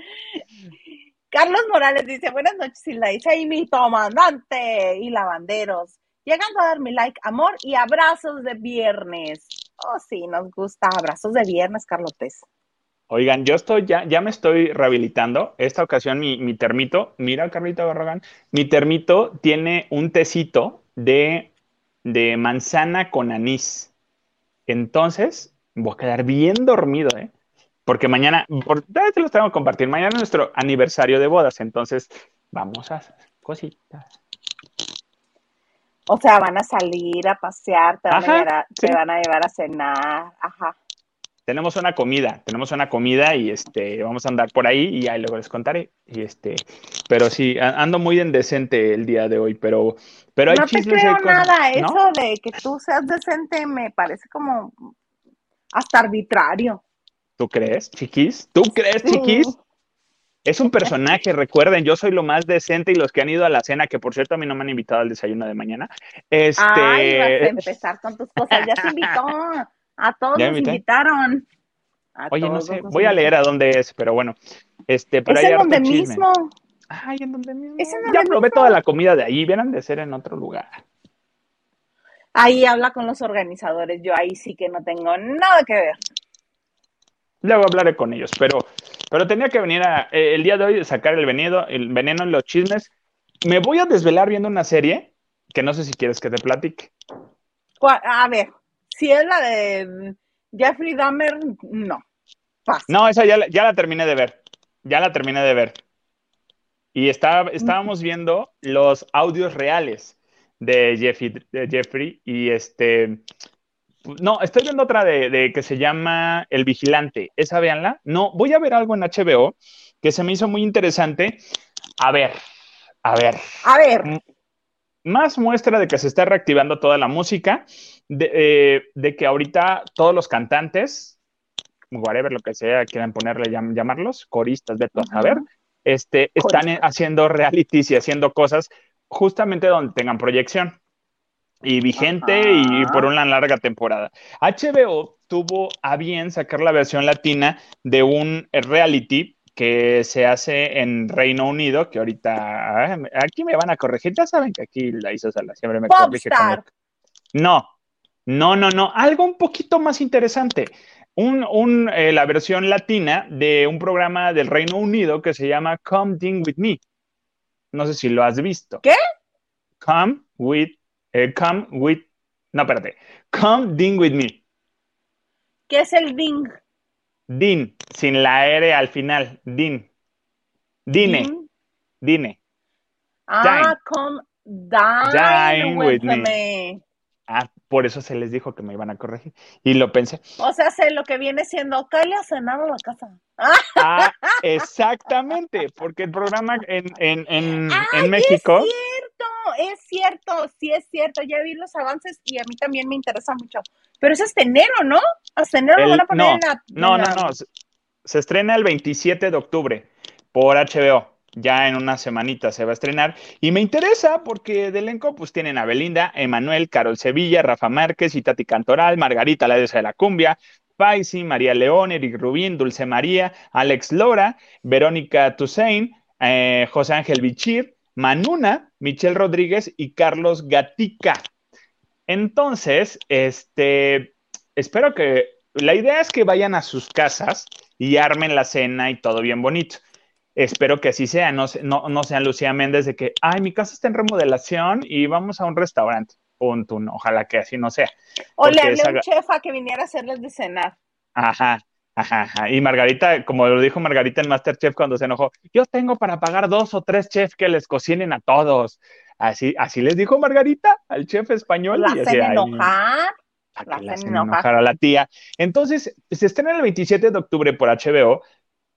Speaker 1: Carlos Morales dice, buenas noches, Isla Isa y mi comandante y lavanderos. Llegando a dar mi like, amor y abrazos de viernes. Oh, sí, nos gusta. Abrazos de viernes, Carlotes.
Speaker 2: Oigan, yo estoy ya, ya me estoy rehabilitando. Esta ocasión mi, termito, mira Carlita Barragán, mi termito tiene un tecito de, de manzana con anís. Entonces, voy a quedar bien dormido, ¿eh? Porque mañana, por, te los tengo que compartir, mañana es nuestro aniversario de bodas, entonces vamos a hacer cositas.
Speaker 1: O sea, van a salir a pasear, te van, a, te van a llevar a cenar, ajá.
Speaker 2: Tenemos una comida, tenemos una comida y este, vamos a andar por ahí y ahí luego les contaré. Y este, pero sí, ando muy indecente el día de hoy, pero, pero hay
Speaker 1: no
Speaker 2: te
Speaker 1: creo nada, eso de que tú seas decente me parece como hasta arbitrario.
Speaker 2: ¿Tú crees, chiquis? ¿Tú crees, chiquis? Es un personaje, recuerden, yo soy lo más decente y los que han ido a la cena, que por cierto a mí no me han invitado al desayuno de mañana. Este...
Speaker 1: Ay, vas a empezar con tus cosas, ya se invitó. A todos nos invitaron.
Speaker 2: Oye, no sé, voy a leer a dónde es, pero bueno. Este, pero
Speaker 1: es en donde mismo.
Speaker 2: Ay, en donde mismo. ya probé toda la comida de ahí, vieran de ser en otro lugar.
Speaker 1: Ahí habla con los organizadores, yo ahí sí que no tengo nada que ver.
Speaker 2: Luego hablaré con ellos, pero, pero tenía que venir a, eh, el día de hoy sacar el veneno, el veneno en los chismes. Me voy a desvelar viendo una serie que no sé si quieres que te platique.
Speaker 1: A ver, si es la de Jeffrey Dahmer, no.
Speaker 2: No, esa ya, ya, la terminé de ver. Ya la terminé de ver. Y está, estábamos viendo los audios reales de Jeffrey, de Jeffrey y este no, estoy viendo otra de, que se llama El Vigilante. Esa véanla. No, voy a ver algo en HBO que se me hizo muy interesante. A ver, a ver.
Speaker 1: A ver.
Speaker 2: Más muestra de que se está reactivando toda la música, de, eh, que ahorita todos los cantantes, whatever lo que sea, quieran ponerle, llamarlos, coristas, de a ver, este, están haciendo realities y haciendo cosas justamente donde tengan proyección y vigente y por una larga temporada. HBO tuvo a bien sacar la versión latina de un reality que se hace en Reino Unido, que ahorita ah, aquí me van a corregir, ya saben que aquí la hizo Sala, siempre me corrige. No, no, no, no, algo un poquito más interesante. Un, eh, la versión latina de un programa del Reino Unido que se llama Come Ding With Me. No sé si lo has visto.
Speaker 1: ¿Qué?
Speaker 2: Come With eh, come with. No, espérate. Come ding with me.
Speaker 1: ¿Qué es el ding?
Speaker 2: Din, sin la R al final. Din. Dine. Dine.
Speaker 1: Ah, come dine, with, me.
Speaker 2: Ah, por eso se les dijo que me iban a corregir. Y lo pensé.
Speaker 1: O sea, sé lo que viene siendo, Calle a cenar a la casa.
Speaker 2: Ah, exactamente, porque el programa en, en, en, en México
Speaker 1: es cierto, sí es cierto, ya vi los avances y a mí también me interesa mucho. Pero es hasta enero, ¿no? Hasta enero lo van a poner
Speaker 2: no,
Speaker 1: en la...
Speaker 2: No, no, no, se, estrena el 27 de octubre por HBO. Ya en una semanita se va a estrenar. Y me interesa porque de elenco pues tienen a Belinda, Emanuel, Carol Sevilla, Rafa Márquez, Itati Cantoral, Margarita la diosa de la cumbia, Faisy, María León, Eric Rubín, Dulce María, Alex Lora, Verónica Toussaint, eh, José Ángel Bichir, Manuna, Michelle Rodríguez y Carlos Gatica. Entonces, este, espero que la idea es que vayan a sus casas y armen la cena y todo bien bonito. Espero que así sea, no, no, no sean Lucía Méndez de que, ay, mi casa está en remodelación y vamos a un restaurante. Punto, ojalá que así no sea.
Speaker 1: O le hablé a un chef a que viniera a hacerles de cenar.
Speaker 2: Ajá, Ajá, Y Margarita, como lo dijo Margarita en Masterchef cuando se enojó, yo tengo para pagar dos o tres chefs que les cocinen a todos. Así, así les dijo Margarita al chef español.
Speaker 1: La hacen enojar.
Speaker 2: La hacen enojar a la tía. Entonces, se estrena el 27 de octubre por HBO.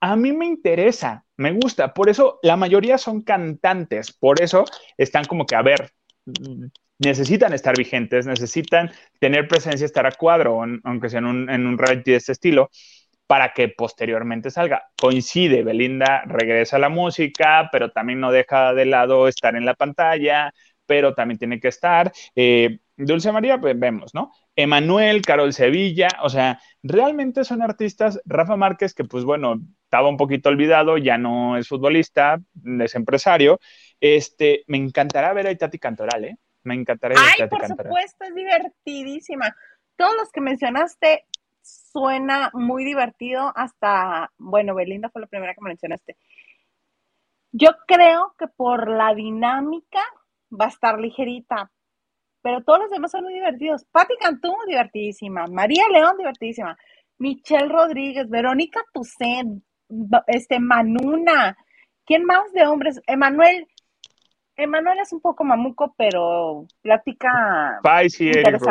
Speaker 2: A mí me interesa, me gusta. Por eso la mayoría son cantantes. Por eso están como que, a ver, necesitan estar vigentes, necesitan tener presencia, estar a cuadro, aunque sea en un, en un reality de este estilo para que posteriormente salga. Coincide, Belinda regresa a la música, pero también no deja de lado estar en la pantalla, pero también tiene que estar. Eh, Dulce María, pues vemos, ¿no? Emanuel, Carol Sevilla, o sea, realmente son artistas. Rafa Márquez, que pues bueno, estaba un poquito olvidado, ya no es futbolista, es empresario. Este, me encantará ver a Itati Cantoral, ¿eh? Me encantará ver a
Speaker 1: Itati Ay, por supuesto, es divertidísima. Todos los que mencionaste suena muy divertido hasta, bueno, Belinda fue la primera que mencionaste. Yo creo que por la dinámica va a estar ligerita, pero todos los demás son muy divertidos. Patti Cantú, divertidísima. María León, divertidísima. Michelle Rodríguez, Verónica Tucet, este, Manuna. ¿Quién más de hombres? Emanuel. Emanuel es un poco mamuco, pero plática.
Speaker 2: Faisy, Eric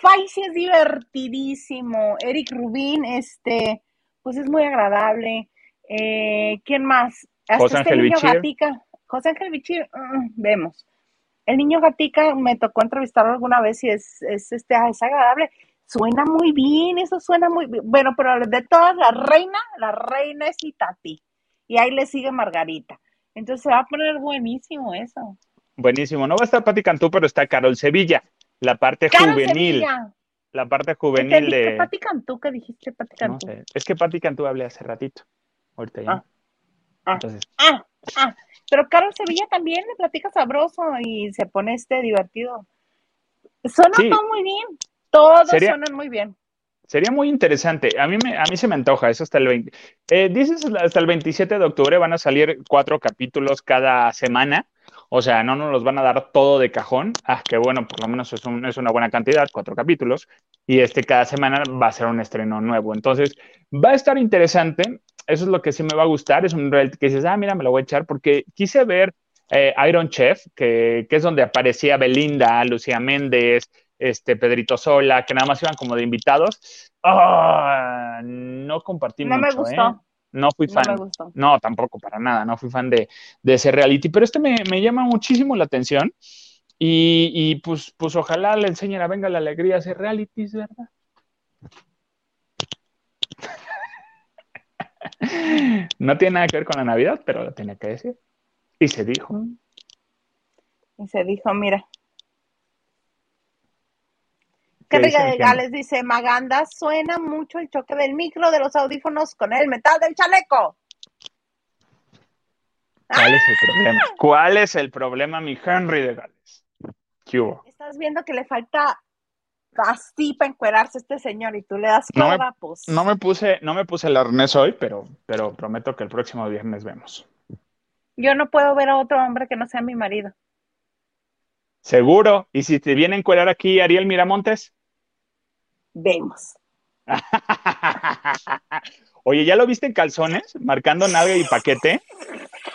Speaker 1: Faisy es divertidísimo. Eric Rubin, este, pues es muy agradable. Eh, ¿Quién más?
Speaker 2: Hasta José este Ángel
Speaker 1: niño Gatica. José Ángel Bichir, mm, vemos. El niño Gatica me tocó entrevistarlo alguna vez y es, es, este, ah, es agradable. Suena muy bien, eso suena muy bien. Bueno, pero de todas, la reina, la reina es Itati. Y ahí le sigue Margarita. Entonces se va a poner buenísimo eso.
Speaker 2: Buenísimo. No va a estar Pati Cantú, pero está Carol Sevilla, la parte juvenil. La parte juvenil de.
Speaker 1: Pati dijiste, Pati Cantú? No sé.
Speaker 2: Es que Pati Cantú hablé hace ratito. Ahorita ya.
Speaker 1: Ah. Ah. Entonces. ah, ah. Pero Carol Sevilla también le platica sabroso y se pone este divertido. Suena todo muy bien. Todos suenan muy bien.
Speaker 2: Sería muy interesante. A mí, me, a mí se me antoja eso hasta el 20. Eh, dices hasta el 27 de octubre van a salir cuatro capítulos cada semana. O sea, no nos los van a dar todo de cajón. Ah, que bueno, por lo menos es, es una buena cantidad, cuatro capítulos. Y este cada semana va a ser un estreno nuevo. Entonces, va a estar interesante. Eso es lo que sí me va a gustar. Es un reality que dices, ah, mira, me lo voy a echar porque quise ver eh, Iron Chef, que, que, es donde aparecía Belinda, Lucía Méndez, este, Pedrito Sola, que nada más iban como de invitados. Ah, no compartí no me gustó. ¿eh? No fui fan. No, tampoco para nada, no fui fan de, ese reality, pero este me, llama muchísimo la atención y, pues, pues ojalá le enseñen a Venga la Alegría a hacer realities, ¿verdad? no tiene nada que ver con la Navidad, pero lo tenía que decir. Y se dijo.
Speaker 1: Y se dijo, mira. ¿Qué les dice Maganda, suena mucho el choque del micro de los audífonos con el metal del chaleco.
Speaker 2: ¿Cuál es el problema? ¿Cuál es el problema, mi Henry de Gales? ¿Qué hubo?
Speaker 1: Estás viendo que le falta así para encuerarse este señor y tú le das no me, pues.
Speaker 2: no me puse, no me puse el arnés hoy, pero, pero prometo que el próximo viernes vemos.
Speaker 1: Yo no puedo ver a otro hombre que no sea mi marido.
Speaker 2: Seguro. ¿Y si te viene a encuerar aquí Ariel Miramontes?
Speaker 1: Vemos.
Speaker 2: Oye, ¿ya lo viste en calzones? Marcando nave y paquete.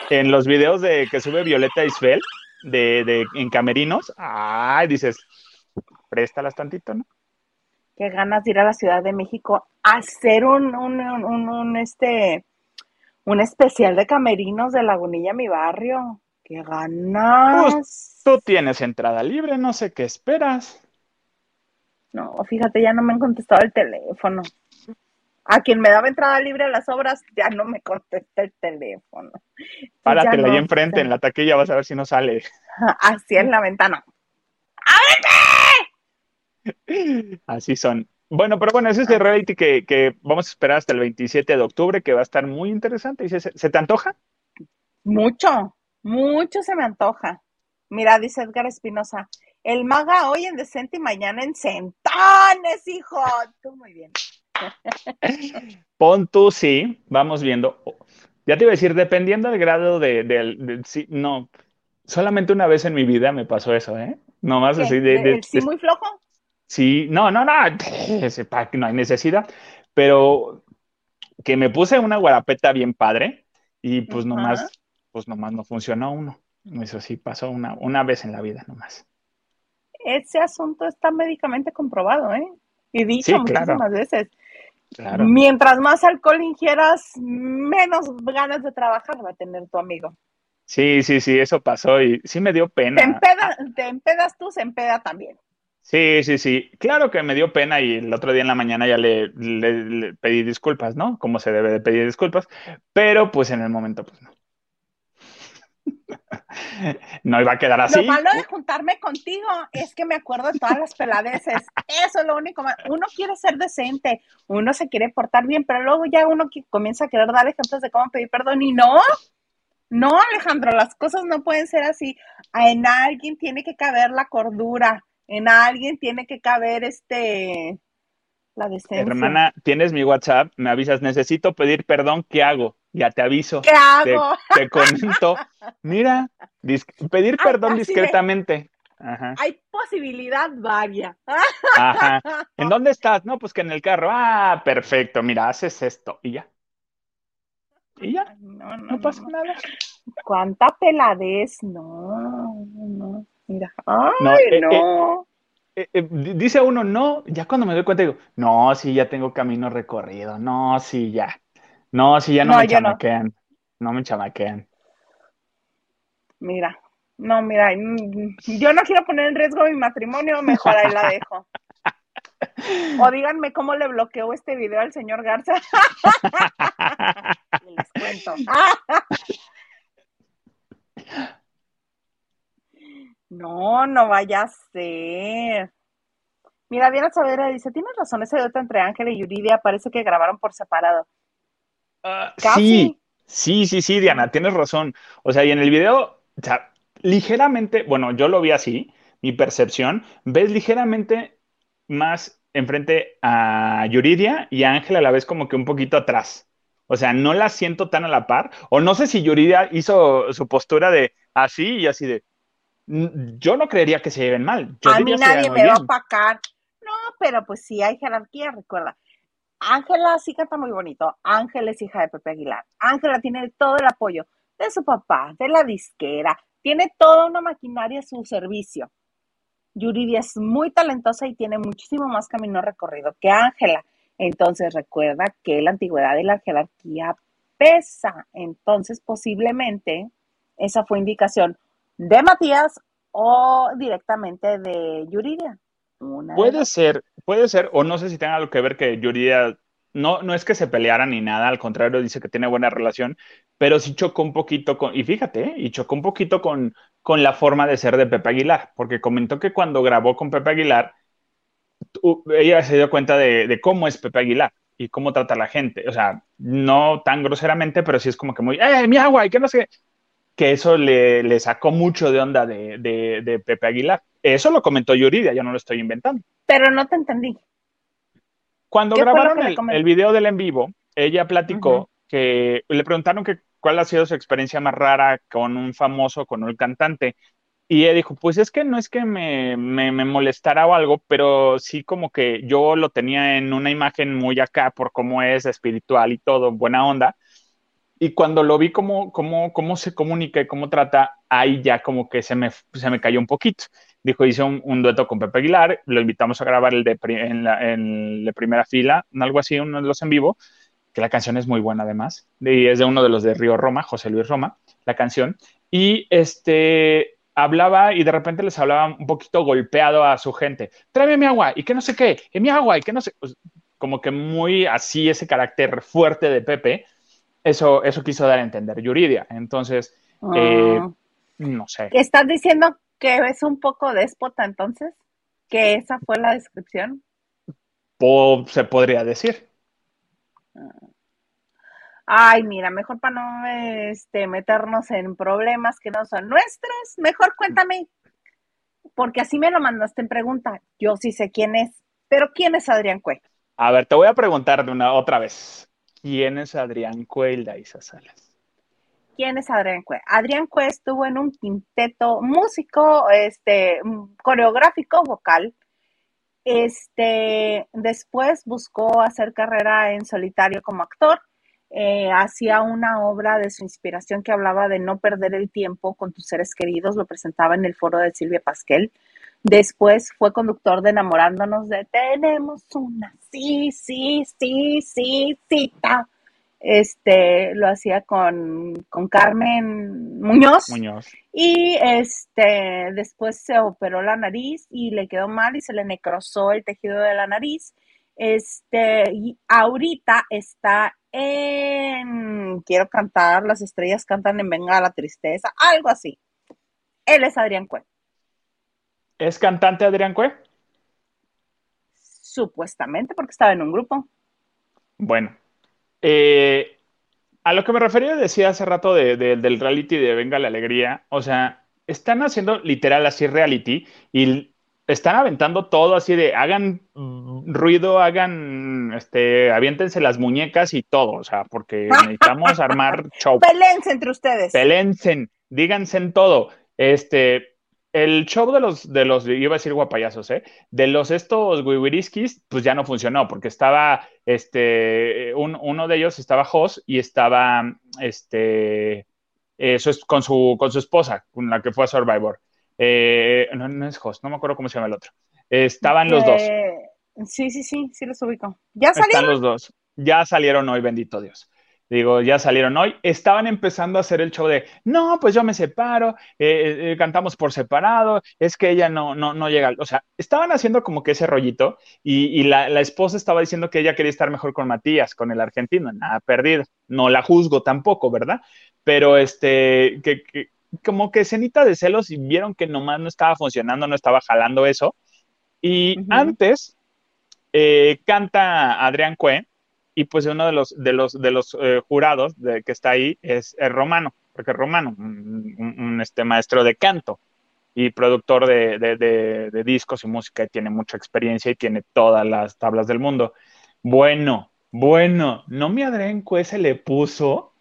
Speaker 2: En los videos de que sube Violeta Isfel de, de, en camerinos. Ay, dices, préstalas tantito, ¿no?
Speaker 1: Qué ganas de ir a la Ciudad de México a hacer un, un, un, este, un especial de camerinos de Lagunilla, mi barrio. Qué ganas. Pues,
Speaker 2: tú tienes entrada libre, no sé qué esperas.
Speaker 1: No, fíjate, ya no me han contestado el teléfono. A quien me daba entrada libre a las obras, ya no me contesta el teléfono.
Speaker 2: Páratela ahí enfrente, en la taquilla, vas a ver si no sale.
Speaker 1: Así en la ventana.
Speaker 2: ¡Ábrete! Así son. Bueno, pero bueno, ese es el reality que, que, vamos a esperar hasta el 27 de octubre, que va a estar muy interesante. ¿Se, ¿Se te antoja?
Speaker 1: Mucho, mucho se me antoja. Mira, dice Edgar Espinosa, el maga hoy en Decente y mañana en Centones, hijo. Tú muy bien.
Speaker 2: Pon tú, sí, vamos viendo. Ya te iba a decir, dependiendo del grado de, sí, no, solamente una vez en mi vida me pasó eso, ¿eh? No más así de,
Speaker 1: ¿Sí muy flojo?
Speaker 2: Sí, no, no, no, no hay necesidad, pero que me puse una guarapeta bien padre y pues nomás, pues nomás no funcionó uno. Eso sí pasó una, una vez en la vida nomás
Speaker 1: ese asunto está médicamente comprobado, ¿eh? Y dicho muchísimas veces. Mientras más alcohol ingieras, menos ganas de trabajar va a tener tu amigo.
Speaker 2: Sí, sí, sí, eso pasó y sí me dio pena.
Speaker 1: Te, empedas tú, se empeda también.
Speaker 2: Sí, sí, sí. Claro que me dio pena y el otro día en la mañana ya le, le pedí disculpas, ¿no? Como se debe de pedir disculpas, pero pues en el momento pues no. No iba a quedar así.
Speaker 1: Lo malo de juntarme contigo es que me acuerdo de todas las peladeces. Eso es lo único. Uno quiere ser decente, uno se quiere portar bien, pero luego ya uno comienza a querer dar ejemplos de cómo pedir perdón y no. No, Alejandro, las cosas no pueden ser así. En alguien tiene que caber la cordura, en alguien tiene que caber este la decencia.
Speaker 2: Hermana, tienes mi WhatsApp, me avisas, necesito pedir perdón, ¿qué hago? Ya te aviso.
Speaker 1: ¿Qué hago?
Speaker 2: Te, comento. Mira, pedir perdón discretamente.
Speaker 1: Hay posibilidad varia.
Speaker 2: Ajá. ¿En dónde estás? No, pues que en el carro. Ah, perfecto. Mira, haces esto y ya. Y ya. No, no, pasa nada.
Speaker 1: ¿Cuánta peladez? No, no. Mira. Ay, no. Eh,
Speaker 2: eh, eh, eh, dice uno, no, ya cuando me doy cuenta digo, no, sí, ya tengo camino recorrido, no, sí, ya. No, sí, ya no, me chamaquean. No. no me chamaquean.
Speaker 1: Mira, no, mira, mm, yo no quiero poner en riesgo mi matrimonio, mejor ahí la dejo. O díganme cómo le bloqueó este video al señor Garza. les cuento. no, no vaya a ser. Mira, Diana Saavedra dice, tienes razón, ese dueto entre Ángel y Yuridia parece que grabaron por separado.
Speaker 2: Ah, sí, sí, sí, sí, Diana, tienes razón. O sea, y en el video, o sea, ligeramente, bueno, yo lo vi así, mi percepción, ves ligeramente más enfrente a Yuridia y a Ángela a la vez como que un poquito atrás. O sea, no la siento tan a la par. O no sé si Yuridia hizo su postura de así y así de. Yo no creería que se lleven mal.
Speaker 1: a mí nadie me va a opacar. No, pero pues sí hay jerarquía, recuerda. Ángela sí canta muy bonito. Ángela es hija de Pepe Aguilar. Ángela tiene todo el apoyo de su papá, de la disquera. Tiene toda una maquinaria a su servicio. Yuridia es muy talentosa y tiene muchísimo más camino recorrido que Ángela. Entonces recuerda que la antigüedad y la jerarquía pesa. Entonces posiblemente esa fue indicación de Matías o directamente de Yuridia.
Speaker 2: Puede ser, puede ser, o no sé si tenga algo que ver que Yuridia no, no es que se pelearan ni nada, al contrario, dice que tiene buena relación, pero sí chocó un poquito con, y fíjate, ¿eh? y chocó un poquito con, con la forma de ser de Pepe Aguilar, porque comentó que cuando grabó con Pepe Aguilar, ella se dio cuenta de, cómo es Pepe Aguilar y cómo trata a la gente. O sea, no tan groseramente, pero sí es como que muy, ¡eh, mi agua! Y que no sé Que eso le, sacó mucho de onda de, Pepe Aguilar. Eso lo comentó Yuridia, yo no lo estoy inventando.
Speaker 1: Pero no te entendí.
Speaker 2: Cuando grabaron el, video del en vivo, ella platicó que le preguntaron que cuál ha sido su experiencia más rara con un famoso, con un cantante. Y ella dijo, pues es que no es que me, me, molestara o algo, pero sí como que yo lo tenía en una imagen muy acá por cómo es espiritual y todo, buena onda. Y cuando lo vi cómo, cómo, cómo se comunica y cómo trata, ahí ya como que se me, se me cayó un poquito. Dijo, hice un, dueto con Pepe Aguilar, lo invitamos a grabar el de, en, la, primera fila, algo así, uno de los en vivo, que la canción es muy buena además, y es de uno de los de Río Roma, José Luis Roma, la canción, y este hablaba y de repente les hablaba un poquito golpeado a su gente, tráeme mi agua, y que no sé qué, y mi agua, y que no sé, pues, como que muy así ese carácter fuerte de Pepe, eso, eso quiso dar a entender Yuridia, entonces... Eh, ah. no sé.
Speaker 1: ¿Estás diciendo que es un poco déspota entonces, que esa fue la descripción.
Speaker 2: Se podría decir.
Speaker 1: Ay, mira, mejor para no este, meternos en problemas que no son nuestros, mejor cuéntame, porque así me lo mandaste en pregunta. Yo sí sé quién es, pero ¿quién es Adrián Cue?
Speaker 2: A ver, te voy a preguntar de una otra vez. ¿Quién es Adrián Cue y Laisa Salas?
Speaker 1: ¿Quién es Adrián Cue? Adrián Cue estuvo en un quinteto músico, este, coreográfico, vocal. Este, después buscó hacer carrera en solitario como actor. Eh, hacía una obra de su inspiración que hablaba de no perder el tiempo con tus seres queridos, lo presentaba en el foro de Silvia Pasquel. Después fue conductor de Enamorándonos de Tenemos una sí, sí, sí, sí, cita este, lo hacía con, Carmen Muñoz.
Speaker 2: Muñoz.
Speaker 1: Y este, después se operó la nariz y le quedó mal y se le necrosó el tejido de la nariz. Este, y ahorita está en Quiero cantar, las estrellas cantan en Venga la tristeza, algo así. Él es Adrián Cue.
Speaker 2: ¿Es cantante Adrián Cue?
Speaker 1: Supuestamente, porque estaba en un grupo.
Speaker 2: Bueno, eh, a lo que me refería, decía hace rato del reality de Venga la Alegría, o sea, están haciendo literal así reality y están aventando todo así de hagan ruido, hagan, este, aviéntense las muñecas y todo, o sea, porque necesitamos armar show.
Speaker 1: Pelense entre ustedes.
Speaker 2: Pelense, díganse en todo. Este, el show de los, de los, iba a decir guapayazos, ¿eh? De los estos wiwiriskis, pues ya no funcionó, porque estaba, este, uno de ellos estaba Jos y estaba, este, eso es con su, con su esposa, con la que fue a Survivor. Eh, no, no es Jos, no me acuerdo cómo se llama el otro. Estaban los dos.
Speaker 1: Sí, sí, sí, sí los ubico. ¿Ya salieron?
Speaker 2: Están los dos. Ya salieron hoy, bendito Dios. Digo, ya salieron hoy. Estaban empezando a hacer el show de, no, pues yo me separo, eh, eh, cantamos por separado, es que ella no, no, no llega. O sea, estaban haciendo como que ese rollito y, la, esposa estaba diciendo que ella quería estar mejor con Matías, con el argentino, nada perdido. No la juzgo tampoco, ¿verdad? Pero este, que, como que cenita de celos y vieron que nomás no estaba funcionando, no estaba jalando eso. Y antes eh, canta Adrián Cue y pues uno de los, de los, de los eh, jurados de, que está ahí es, Romano, porque es Romano, un, este, maestro de canto y productor de, de, discos y música y tiene mucha experiencia y tiene todas las tablas del mundo. Bueno, bueno, no me Adrián Cue se le puso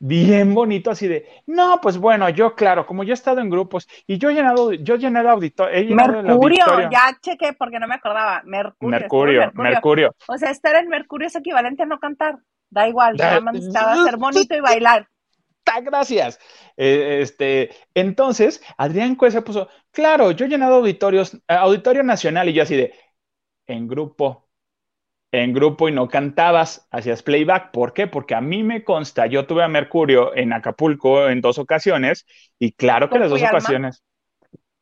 Speaker 2: bien bonito, así de, no, pues bueno, yo claro, como yo he estado en grupos y yo he llenado, yo he llenado auditorio.
Speaker 1: Mercurio, ya chequé porque no me acordaba. Mercurio.
Speaker 2: Mercurio, Mercurio.
Speaker 1: O sea, estar en Mercurio es equivalente a no cantar. Da igual, nada más necesitaba ser bonito y bailar.
Speaker 2: Gracias. Eh, este, entonces, Adrián Cuesa puso, claro, yo he llenado auditorios, eh, Auditorio Nacional, y yo así de, en grupo, en grupo y no cantabas, hacías playback. ¿Por qué? Porque a mí me consta, yo tuve a Mercurio en Acapulco en dos ocasiones y claro que las dos ocasiones,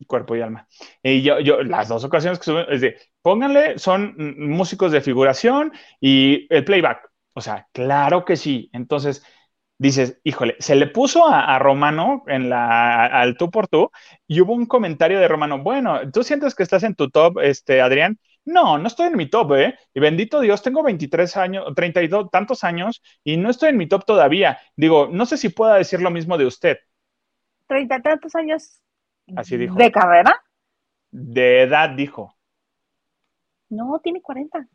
Speaker 2: cuerpo y alma. Y yo, yo, las dos ocasiones que sube, es de, pónganle, son músicos de figuración y el playback. O sea, claro que sí. Entonces, dices, híjole, se le puso a, Romano en la, al tú por tú y hubo un comentario de Romano, bueno, ¿tú sientes que estás en tu top, este, Adrián? No, no estoy en mi top, ¿eh? Y bendito Dios, tengo 23 años, 32 tantos años y no estoy en mi top todavía. Digo, no sé si pueda decir lo mismo de usted.
Speaker 1: ¿Treinta tantos años?
Speaker 2: Así dijo.
Speaker 1: ¿De carrera?
Speaker 2: De edad, dijo.
Speaker 1: No, tiene 40.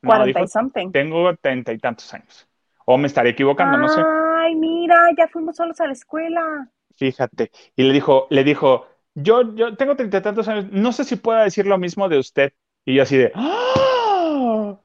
Speaker 1: 40 y something.
Speaker 2: Tengo treinta y tantos años. O me estaré equivocando, no sé.
Speaker 1: Ay, mira, ya fuimos solos a la escuela.
Speaker 2: Fíjate. Y le dijo, le dijo, yo, yo tengo treinta y tantos años, no sé si pueda decir lo mismo de usted. Y yo así de, ¡Ah!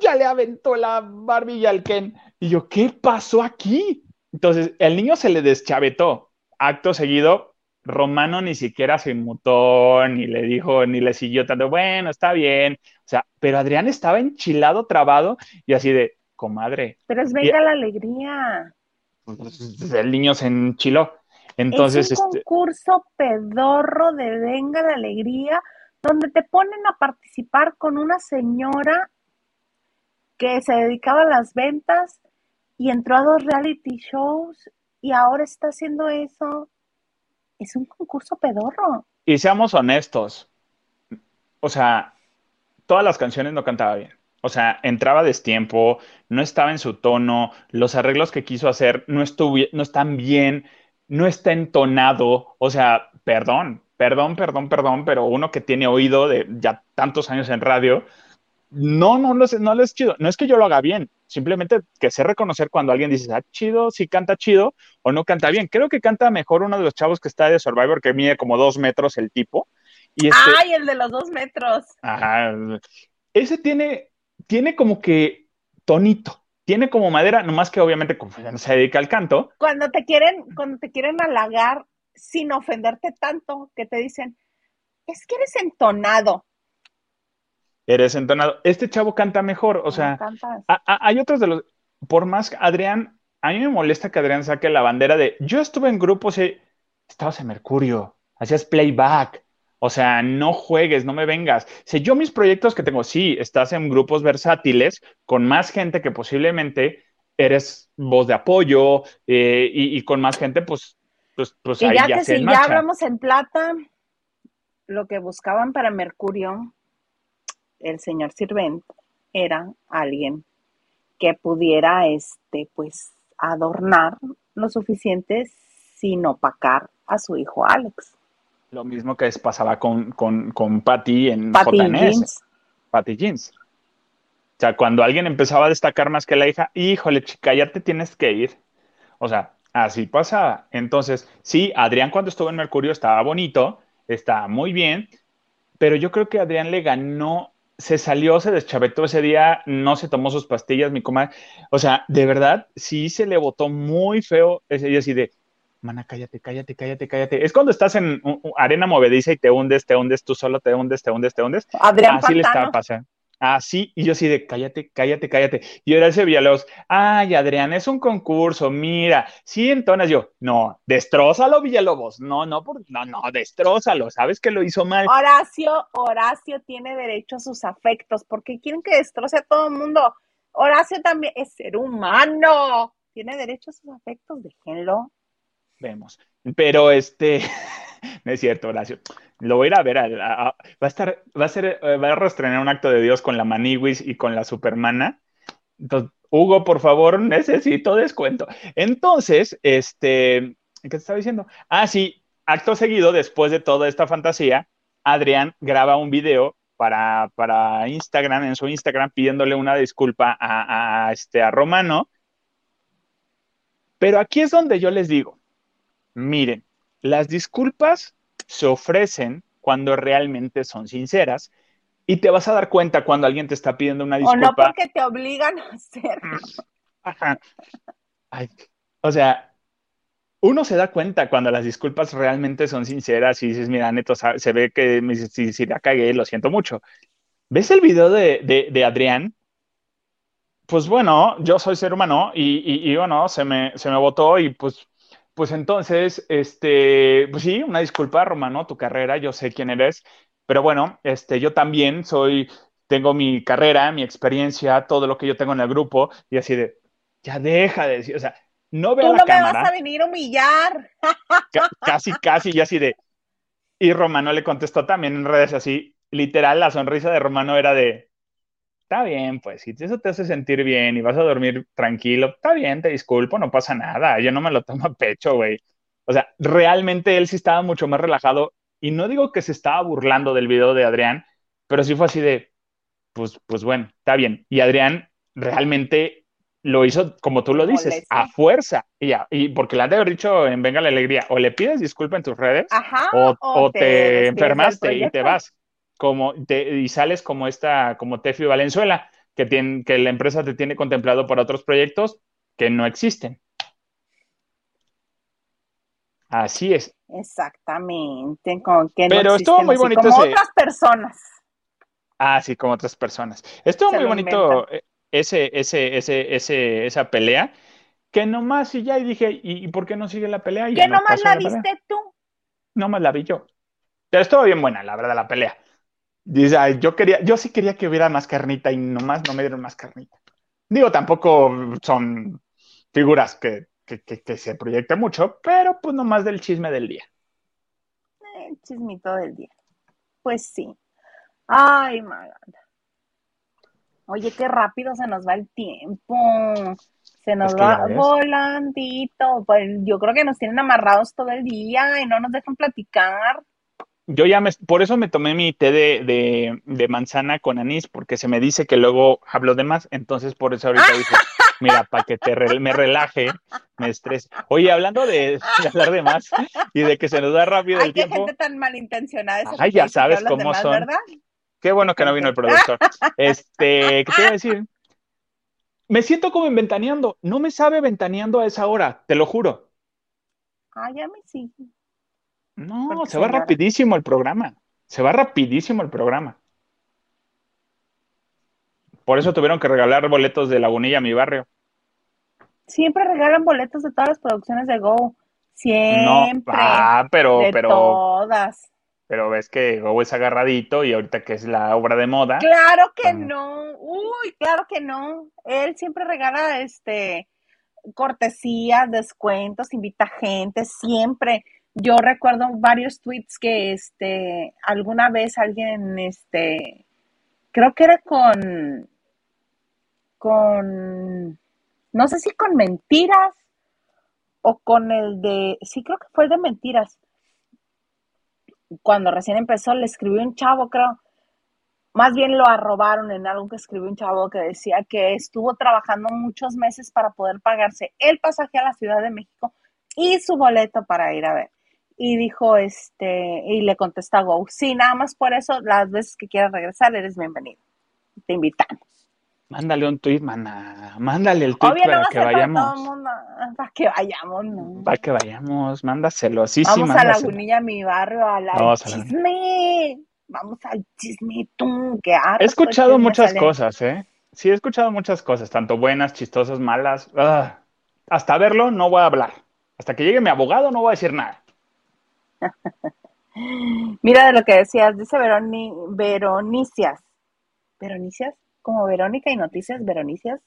Speaker 2: ya le aventó la barbilla al Ken. Y yo, ¿qué pasó aquí? Entonces, el niño se le deschavetó. Acto seguido, Romano ni siquiera se inmutó, ni le dijo, ni le siguió tanto, bueno, está bien. O sea, pero Adrián estaba enchilado, trabado, y así de, comadre.
Speaker 1: Pero es venga la alegría.
Speaker 2: El niño se enchiló. Entonces,
Speaker 1: es un este concurso pedorro de venga la alegría donde te ponen a participar con una señora que se dedicaba a las ventas y entró a dos reality shows y ahora está haciendo eso. Es un concurso pedorro.
Speaker 2: Y seamos honestos, o sea, todas las canciones no cantaba bien. O sea, entraba destiempo, no estaba en su tono, los arreglos que quiso hacer no, no están bien, no está entonado. O sea, perdón, perdón, perdón, perdón, pero uno que tiene oído de ya tantos años en radio, no, no, no, no es chido. No es que yo lo haga bien, simplemente que sé reconocer cuando alguien dice, ah, chido, si canta chido o no canta bien. Creo que canta mejor uno de los chavos que está de Survivor, que mide como dos metros el tipo.
Speaker 1: Y este, ¡Ay, el de los dos metros!
Speaker 2: Ajá. Ese tiene, tiene como que tonito, tiene como madera, nomás que obviamente como se dedica al canto.
Speaker 1: Cuando te quieren, cuando te quieren halagar, sin ofenderte tanto, que te dicen, es que eres entonado.
Speaker 2: Eres entonado. Este chavo canta mejor, o sea, hay otros de los, por más Adrián, a mí me molesta que Adrián saque la bandera de, yo estuve en grupos y estabas en Mercurio, hacías playback, o sea, no juegues, no me vengas. Si yo mis proyectos que tengo, sí, estás en grupos versátiles con más gente que posiblemente eres voz de apoyo eh, y, y, con más gente, pues pues, pues
Speaker 1: y ya, que si ya hablamos en plata, lo que buscaban para Mercurio, el señor Sirvent, era alguien que pudiera, este, pues, adornar lo suficiente sin opacar a su hijo Alex.
Speaker 2: Lo mismo que pasaba con, con, con Patty en Patty Jeans. Patty Jeans. O sea, cuando alguien empezaba a destacar más que la hija, híjole, chica, ya te tienes que ir. O sea, Así pasaba. Entonces, sí, Adrián cuando estuvo en Mercurio estaba bonito, estaba muy bien, pero yo creo que Adrián le ganó, se salió, se deschavetó ese día, no se tomó sus pastillas, mi comadre. O sea, de verdad, sí se le votó muy feo ese día así de, mana, cállate, cállate, cállate, cállate. Es cuando estás en arena movediza y te hundes, te hundes, tú solo te hundes, te hundes, te hundes.
Speaker 1: Adrián
Speaker 2: Así le estaba pasando. Así, y yo así de cállate, cállate, cállate. Y era ese Villalobos, ay, Adrián, es un concurso, mira, sí, entonces yo, no, destrózalo, Villalobos, no, no, no, no, destrózalo, sabes que lo hizo mal.
Speaker 1: Horacio, Horacio tiene derecho a sus afectos, porque quieren que destroce a todo el mundo. Horacio también es ser humano, tiene derecho a sus afectos, déjenlo.
Speaker 2: Vemos, pero este, no es cierto, Horacio. Lo voy a ir a ver. va a estar, va a ser, eh, va a restrenar un acto de Dios con la Maniwis y con la Supermana. Entonces, Hugo, por favor, necesito descuento. Entonces, este, ¿qué te estaba diciendo? Ah, sí, acto seguido, después de toda esta fantasía, Adrián graba un video para, para Instagram, en su Instagram, pidiéndole una disculpa a, a, este, a Romano. Pero aquí es donde yo les digo, miren, las disculpas se ofrecen cuando realmente son sinceras y te vas a dar cuenta cuando alguien te está pidiendo una disculpa.
Speaker 1: O no porque te obligan a hacerlo.
Speaker 2: Ajá. o sea, uno se da cuenta cuando las disculpas realmente son sinceras y dices, mira, neto, se ve que si, si la cagué, lo siento mucho. ¿Ves el video de, de, Adrián? Pues bueno, yo soy ser humano y, y, y bueno, se me, se me votó y pues pues entonces, este, pues sí, una disculpa, Romano, tu carrera, yo sé quién eres, pero bueno, este, yo también soy, tengo mi carrera, mi experiencia, todo lo que yo tengo en el grupo, y así de, ya deja de decir, o sea, no veo
Speaker 1: Tú
Speaker 2: no
Speaker 1: me vas a venir a humillar.
Speaker 2: casi, casi, y así de, y Romano le contestó también en redes así, literal, la sonrisa de Romano era de, está bien, pues, si eso te hace sentir bien y vas a dormir tranquilo, está bien, te disculpo, no pasa nada, yo no me lo tomo a pecho, güey. O sea, realmente él sí estaba mucho más relajado y no digo que se estaba burlando del video de Adrián, pero sí fue así de, pues, pues bueno, está bien. Y Adrián realmente lo hizo, como tú lo dices, a fuerza. Y, ya, y porque le han de haber dicho en Venga la Alegría, o le pides disculpa en tus redes, o, te enfermaste y te vas como y sales como esta, como Tefi Valenzuela, que, tiene, que la empresa te tiene contemplado para otros proyectos que no existen. Así es.
Speaker 1: Exactamente. Con que
Speaker 2: Pero estuvo muy bonito.
Speaker 1: Como otras personas.
Speaker 2: Ah, sí, como otras personas. Estuvo muy bonito eh, ese, ese, ese, ese, esa pelea. Que nomás y ya, y dije, ¿y, por qué no sigue la pelea?
Speaker 1: ¿Que nomás la viste tú?
Speaker 2: Nomás la vi yo. Pero estuvo bien buena, la verdad, la pelea. Dice, yo quería, yo sí quería que hubiera más carnita y nomás no me dieron más carnita. Digo, tampoco son figuras que, se proyecten mucho, pero pues nomás del chisme del día.
Speaker 1: El chismito del día. Pues sí. Ay, Maganda. Oye, qué rápido se nos va el tiempo. Se nos va volandito. Pues yo creo que nos tienen amarrados todo el día y no nos dejan platicar
Speaker 2: yo ya me, por eso me tomé mi té de, de, manzana con anís, porque se me dice que luego hablo de más, entonces por eso ahorita dije, mira, para que te me relaje, me estrese. Oye, hablando de, hablar de más y de que se nos da rápido el tiempo.
Speaker 1: gente tan malintencionada.
Speaker 2: Ay, ya sabes cómo son. ¿verdad? Qué bueno que no vino el productor. Este, ¿qué te iba a decir? Me siento como en ventaneando. No me sabe ventaneando a esa hora, te lo juro.
Speaker 1: Ay, a mí sí.
Speaker 2: No, se va rapidísimo el programa. Se va rapidísimo el programa. Por eso tuvieron que regalar boletos de Lagunilla a mi barrio.
Speaker 1: Siempre regalan boletos de todas las producciones de Go. Siempre.
Speaker 2: ah, pero,
Speaker 1: de
Speaker 2: pero.
Speaker 1: Todas.
Speaker 2: Pero ves que Go es agarradito y ahorita que es la obra de moda.
Speaker 1: Claro que no. Uy, claro que no. Él siempre regala este cortesías, descuentos, invita gente, siempre. Yo recuerdo varios tweets que este alguna vez alguien este creo que era con con no sé si con mentiras o con el de sí creo que fue el de mentiras. Cuando recién empezó le escribió un chavo, creo, más bien lo arrobaron en algo que escribió un chavo que decía que estuvo trabajando muchos meses para poder pagarse el pasaje a la Ciudad de México y su boleto para ir a ver y dijo, este, y le contesta Go, sí, nada más por eso, las veces que quieras regresar, eres bienvenido. Te invitamos.
Speaker 2: Mándale un tweet, mana. Mándale el tweet para que vayamos.
Speaker 1: Para, que vayamos, ¿no?
Speaker 2: Para que vayamos, mándaselo. Sí,
Speaker 1: Vamos
Speaker 2: sí,
Speaker 1: a Lagunilla, mi barrio, a la chisme. Vamos al chisme, tú, qué
Speaker 2: He escuchado muchas cosas, ¿eh? Sí, he escuchado muchas cosas, tanto buenas, chistosas, malas. Ah, hasta verlo no voy a hablar. Hasta que llegue mi abogado no voy a decir nada.
Speaker 1: Mira de lo que decías, dice Veroni, Veronicias. ¿Veronicias? Como Verónica y Noticias Veronicias.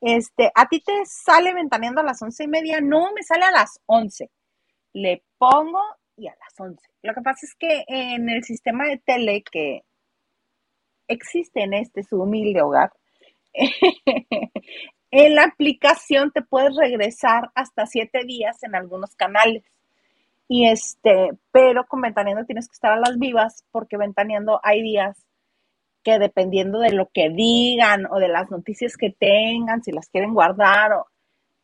Speaker 1: Este, ¿a ti te sale ventaneando a las once y media? No, me sale a las once. Le pongo y a las once. Lo que pasa es que en el sistema de tele que existe en este su humilde hogar, en la aplicación te puedes regresar hasta siete días en algunos canales. Y este, pero con Ventaneando tienes que estar a las vivas porque Ventaneando hay días que dependiendo de lo que digan o de las noticias que tengan, si las quieren guardar o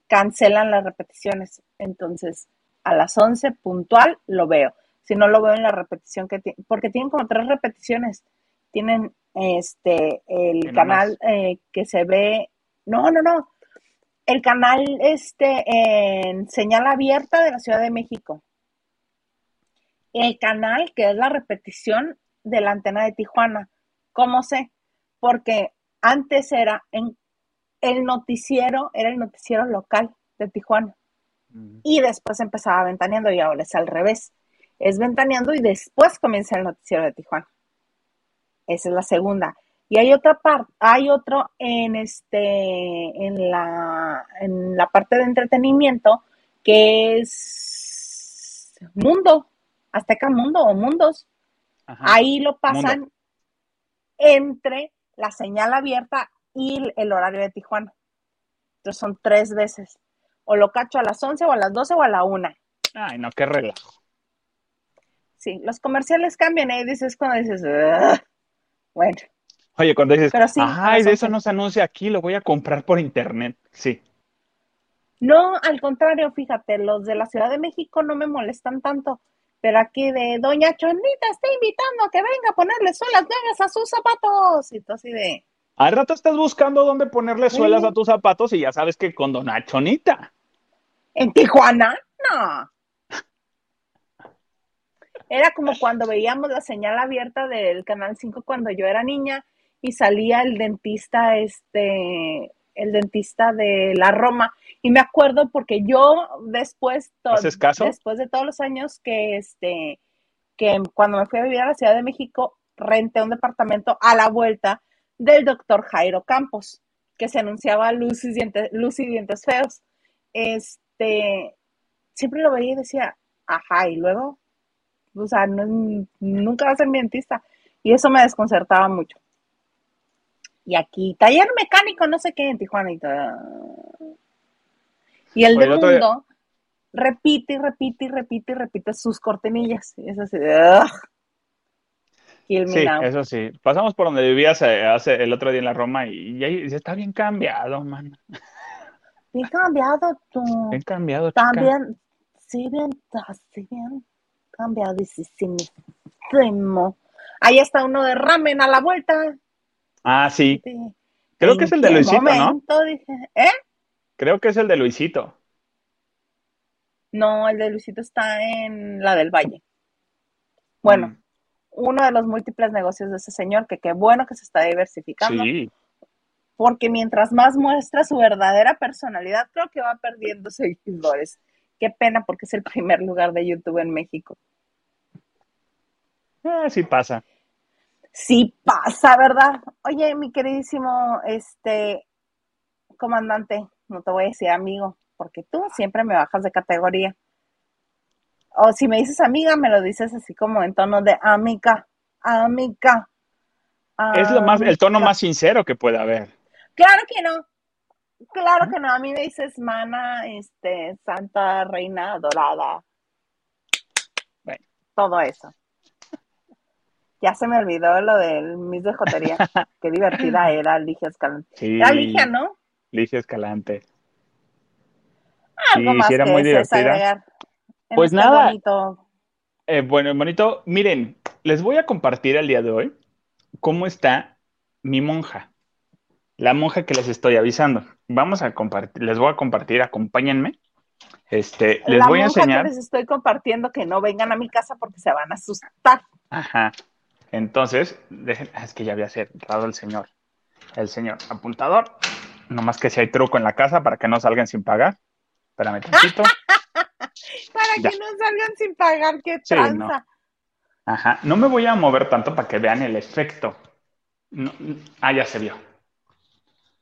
Speaker 1: cancelan las repeticiones. Entonces, a las 11 puntual lo veo. Si no lo veo en la repetición que tiene, porque tienen como tres repeticiones. Tienen este el canal eh, que se ve, no, no, no, el canal este en señal abierta de la Ciudad de México. El canal que es la repetición de la antena de Tijuana ¿Cómo sé? Porque antes era en el noticiero, era el noticiero local de Tijuana. Y después empezaba ventaneando y ahora es al revés. Es ventaneando y después comienza el noticiero de Tijuana. Esa es la segunda. Y hay otra parte, hay otro en este, en la, en la parte de entretenimiento que es Mundo, Azteca Mundo o Mundos. Ahí lo pasan entre la señal abierta y el horario de Tijuana. Entonces son tres veces. O lo cacho a las 11 o a las 12 o a la 1.
Speaker 2: Ay, no, qué relajo.
Speaker 1: Sí, los comerciales cambian y dices cuando dices, bueno.
Speaker 2: Oye, cuando dices, ay, de eso no se anuncia aquí, lo voy a comprar por internet. Sí.
Speaker 1: No, al contrario, fíjate, los de la Ciudad de México no me molestan tanto pero aquí de Doña Chonita está invitando a que venga a ponerle suelas nuevas a sus zapatos. Y tú así de.
Speaker 2: Al rato estás buscando dónde ponerle suelas a tus zapatos y ya sabes que con Doña Chonita.
Speaker 1: ¿En Tijuana? No. Era como cuando veíamos la señal abierta del Canal 5 cuando yo era niña y salía el dentista, este, el dentista de la Roma. Y me acuerdo porque yo después, después de todos los años que, este, que cuando me fui a vivir a la Ciudad de México, renté un departamento a la vuelta del doctor Jairo Campos, que se anunciaba luz y dientes, luz y dientes feos. Este, siempre lo veía y decía, ajá, y luego, o sea, nunca va a ser mi dentista. Y eso me desconcertaba mucho. Y aquí, taller mecánico, no sé qué, en Tijuana y el de mundo repite y repite y repite y repite sus cortinillas. Es así
Speaker 2: Sí, eso sí. Pasamos por donde vivías eh, hace, el otro día en la Roma y, ahí está bien cambiado, man.
Speaker 1: Bien cambiado tú.
Speaker 2: Bien cambiado,
Speaker 1: También, sí, bien, sí, bien cambiado, Ahí está uno de ramen a la vuelta.
Speaker 2: Ah, sí. Creo que es el de Luisito, ¿no? ¿eh? Creo que es el de Luisito.
Speaker 1: No, el de Luisito está en la del Valle. Bueno, mm. uno de los múltiples negocios de ese señor, que qué bueno que se está diversificando. Sí. Porque mientras más muestra su verdadera personalidad, creo que va perdiendo seguidores. Qué pena porque es el primer lugar de YouTube en México.
Speaker 2: Eh, sí pasa.
Speaker 1: Sí pasa, ¿verdad? Oye, mi queridísimo, este, comandante, no te voy a decir amigo, porque tú siempre me bajas de categoría. O si me dices amiga, me lo dices así como en tono de amiga, amiga.
Speaker 2: Es lo más, el tono más sincero que puede haber.
Speaker 1: Claro que no. Claro que no. A mí me dices mana, este, santa, reina, dorada. Bueno, todo eso. Ya se me olvidó lo del Miss de Jotería. Qué divertida era Ligia Escalante. era Ligia, ¿no?
Speaker 2: Ligia Escalante. Algo sí, más era muy divertida. Pues este nada. Bonito... Eh, bueno, bonito. Miren, les voy a compartir el día de hoy cómo está mi monja. la monja que les estoy avisando. Vamos a compartir, les voy a compartir, acompáñenme. Este, les voy a enseñar.
Speaker 1: Que les estoy compartiendo que no vengan a mi casa porque se van a asustar.
Speaker 2: Ajá. Entonces, dejen, es que ya había cerrado el señor. El señor apuntador. Nomás que si hay truco en la casa para que no salgan sin pagar. Espérame tantito.
Speaker 1: para que no salgan sin pagar, qué tranza.
Speaker 2: Ajá. No me voy a mover tanto para que vean el efecto. ah, ya se vio.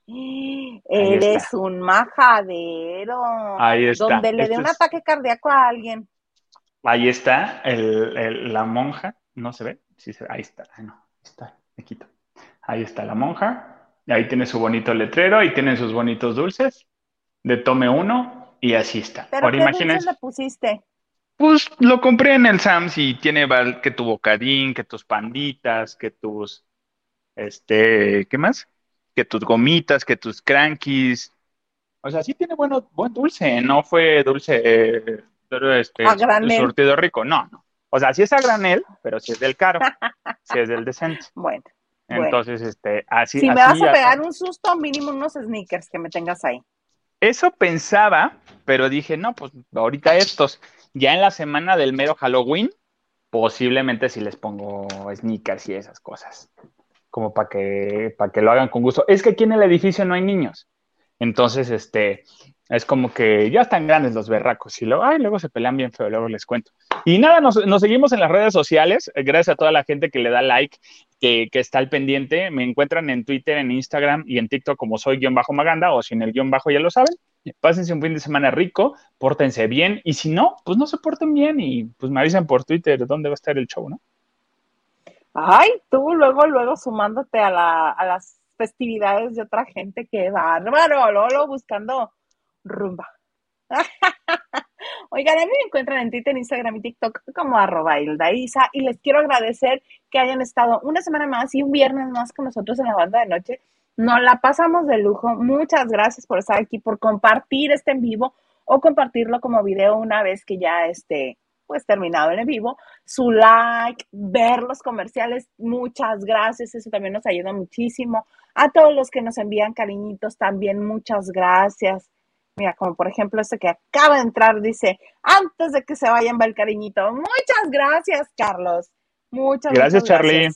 Speaker 1: Eres un majadero.
Speaker 2: Ahí está.
Speaker 1: Donde le dé un ataque cardíaco a alguien.
Speaker 2: Ahí está la monja. ¿No se ve? Sí, ahí está. Ay, no, está. Me quito. Ahí está la monja. Y ahí tiene su bonito letrero y tiene sus bonitos dulces. De tome uno y así está.
Speaker 1: ¿Pero Ahora qué le pusiste?
Speaker 2: Pues lo compré en el Sams y tiene que tu bocadín, que tus panditas, que tus, este, ¿qué más? Que tus gomitas, que tus crankies. O sea, sí tiene bueno, buen dulce, no fue dulce, eh, este,
Speaker 1: a granel.
Speaker 2: surtido rico, no, no. O sea, sí es a granel, pero sí es del caro, sí es del decente.
Speaker 1: Bueno.
Speaker 2: Entonces, este, así.
Speaker 1: Si me vas a pegar un susto, mínimo unos sneakers que me tengas ahí.
Speaker 2: Eso pensaba, pero dije, no, pues ahorita estos. Ya en la semana del mero Halloween, posiblemente si les pongo sneakers y esas cosas. Como para que, para que lo hagan con gusto. Es que aquí en el edificio no hay niños. Entonces, este, es como que ya están grandes los berracos y luego, luego se pelean bien feo, luego les cuento. Y nada, nos, seguimos en las redes sociales, eh, gracias a toda la gente que le da like, que, está al pendiente. Me encuentran en Twitter, en Instagram y en TikTok como soy guion bajo Maganda o sin el guion bajo ya lo saben. Pásense un fin de semana rico, pórtense bien y si no, pues no se porten bien y pues me avisan por Twitter dónde va a estar el show, ¿no?
Speaker 1: Ay, tú luego, luego sumándote a, la, a las festividades de otra gente, qué bárbaro, Lolo, buscando rumba. Oigan, a mí me encuentran en Twitter, Instagram y TikTok como arroba Isa y les quiero agradecer que hayan estado una semana más y un viernes más con nosotros en la banda de noche. Nos la pasamos de lujo. Muchas gracias por estar aquí, por compartir este en vivo o compartirlo como video una vez que ya esté pues terminado en vivo. Su like, ver los comerciales, muchas gracias. Eso también nos ayuda muchísimo. A todos los que nos envían cariñitos también, muchas gracias. Mira, como por ejemplo este que acaba de entrar, dice, antes de que se vayan va el cariñito. Muchas gracias, Carlos. Muchas
Speaker 2: gracias. Charlie.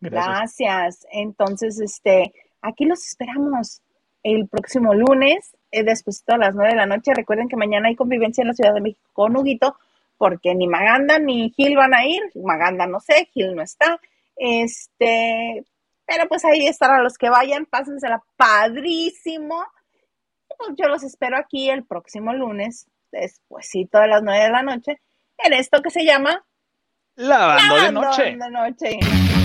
Speaker 1: Gracias. Entonces, este, aquí los esperamos el próximo lunes, eh, después de las nueve de la noche. Recuerden que mañana hay convivencia en la Ciudad de México con Huguito, porque ni Maganda ni Gil van a ir. Maganda no sé, Gil no está. Este, pero pues ahí estarán los que vayan, pásensela padrísimo yo los espero aquí el próximo lunes, despuésito de las nueve de la noche, en esto que se llama
Speaker 2: Lavando, de noche.
Speaker 1: De noche.